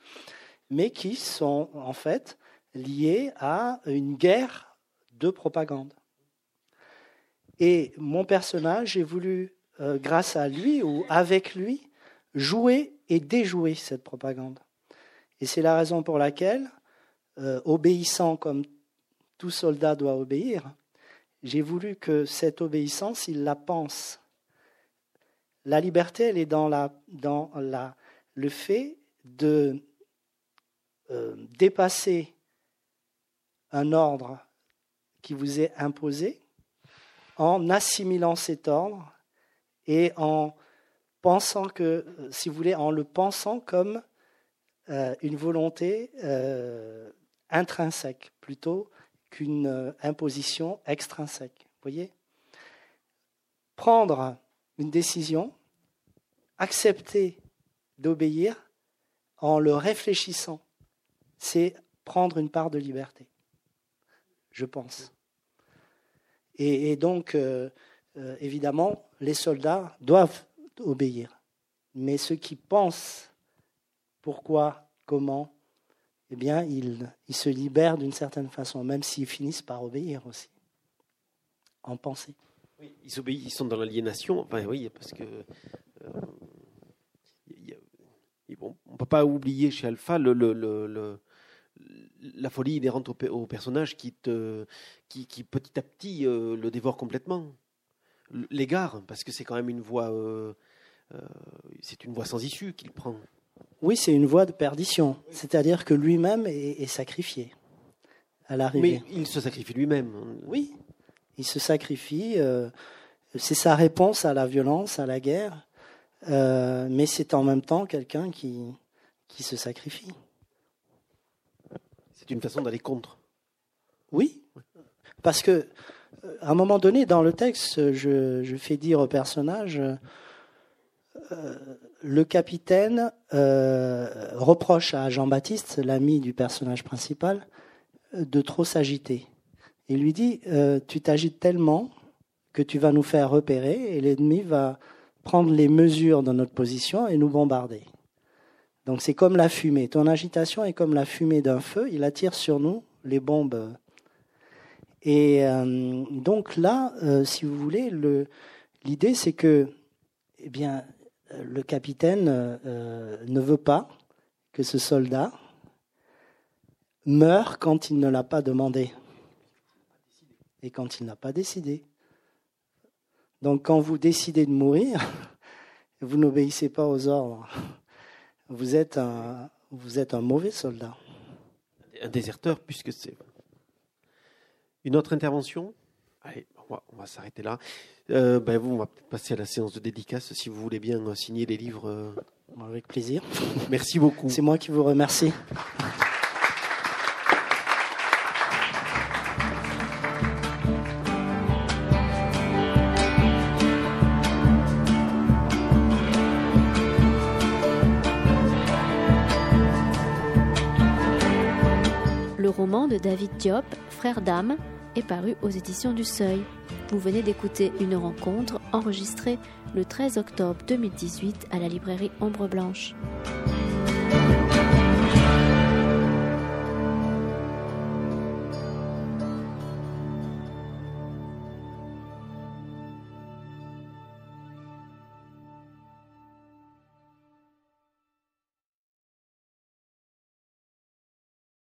mais qui sont en fait liées à une guerre de propagande. Et mon personnage, j'ai voulu, euh, grâce à lui ou avec lui, jouer et déjouer cette propagande. Et c'est la raison pour laquelle euh, obéissant comme tout soldat doit obéir, j'ai voulu que cette obéissance, il la pense. La liberté, elle est dans, la, le fait de euh, dépasser un ordre qui vous est imposé en assimilant cet ordre et en pensant que, si vous voulez, en le pensant comme euh, une volonté intrinsèque plutôt qu'une euh, imposition extrinsèque. Voyez? Prendre une décision, accepter d'obéir en le réfléchissant, c'est prendre une part de liberté, je pense. Et, donc, euh, euh, évidemment, les soldats doivent obéir. Mais ceux qui pensent pourquoi, comment, eh bien, ils, se libèrent d'une certaine façon, même s'ils finissent par obéir aussi, en pensée. Oui, ils obéissent, ils sont dans l'aliénation. Enfin, oui, parce que euh, on ne peut pas oublier chez Alpha le, la folie inhérente au, personnage qui, te, qui, petit à petit euh, le dévore complètement, l'égare, parce que c'est quand même une voie, euh, c'est une voie sans issue qu'il prend. Oui, c'est une voie de perdition. C'est-à-dire que lui-même est, sacrifié à l'arrivée. Mais il se sacrifie lui-même. Oui, il se sacrifie. Euh, c'est sa réponse à la violence, à la guerre. Euh, mais c'est en même temps quelqu'un qui, qui se sacrifie. C'est une façon d'aller contre. Oui, parce que à un moment donné, dans le texte, je, je fais dire au personnage euh, le capitaine euh, reproche à Jean-Baptiste, l'ami du personnage principal, euh, de trop s'agiter. Il lui dit Tu t'agites tellement que tu vas nous faire repérer et l'ennemi va prendre les mesures de notre position et nous bombarder. Donc c'est comme la fumée. Ton agitation est comme la fumée d'un feu. Il attire sur nous les bombes. Et donc là, si vous voulez, l'idée c'est que, eh bien, le capitaine euh, ne veut pas que ce soldat meure quand il ne l'a pas demandé et quand il n'a pas décidé. Donc quand vous décidez de mourir, vous n'obéissez pas aux ordres. Vous êtes un, vous êtes un mauvais soldat. Un déserteur, puisque c'est... Une autre intervention Allez, on va s'arrêter là. Euh, ben bon, on va peut-être passer à la séance de dédicace si vous voulez bien signer les livres. Euh. Avec plaisir. Merci beaucoup. C'est moi qui vous remercie. Le roman de David Diop, Frère d'âme, est paru aux éditions du Seuil. Vous venez d'écouter une rencontre enregistrée le 13 octobre 2018 à la librairie Ombre Blanche.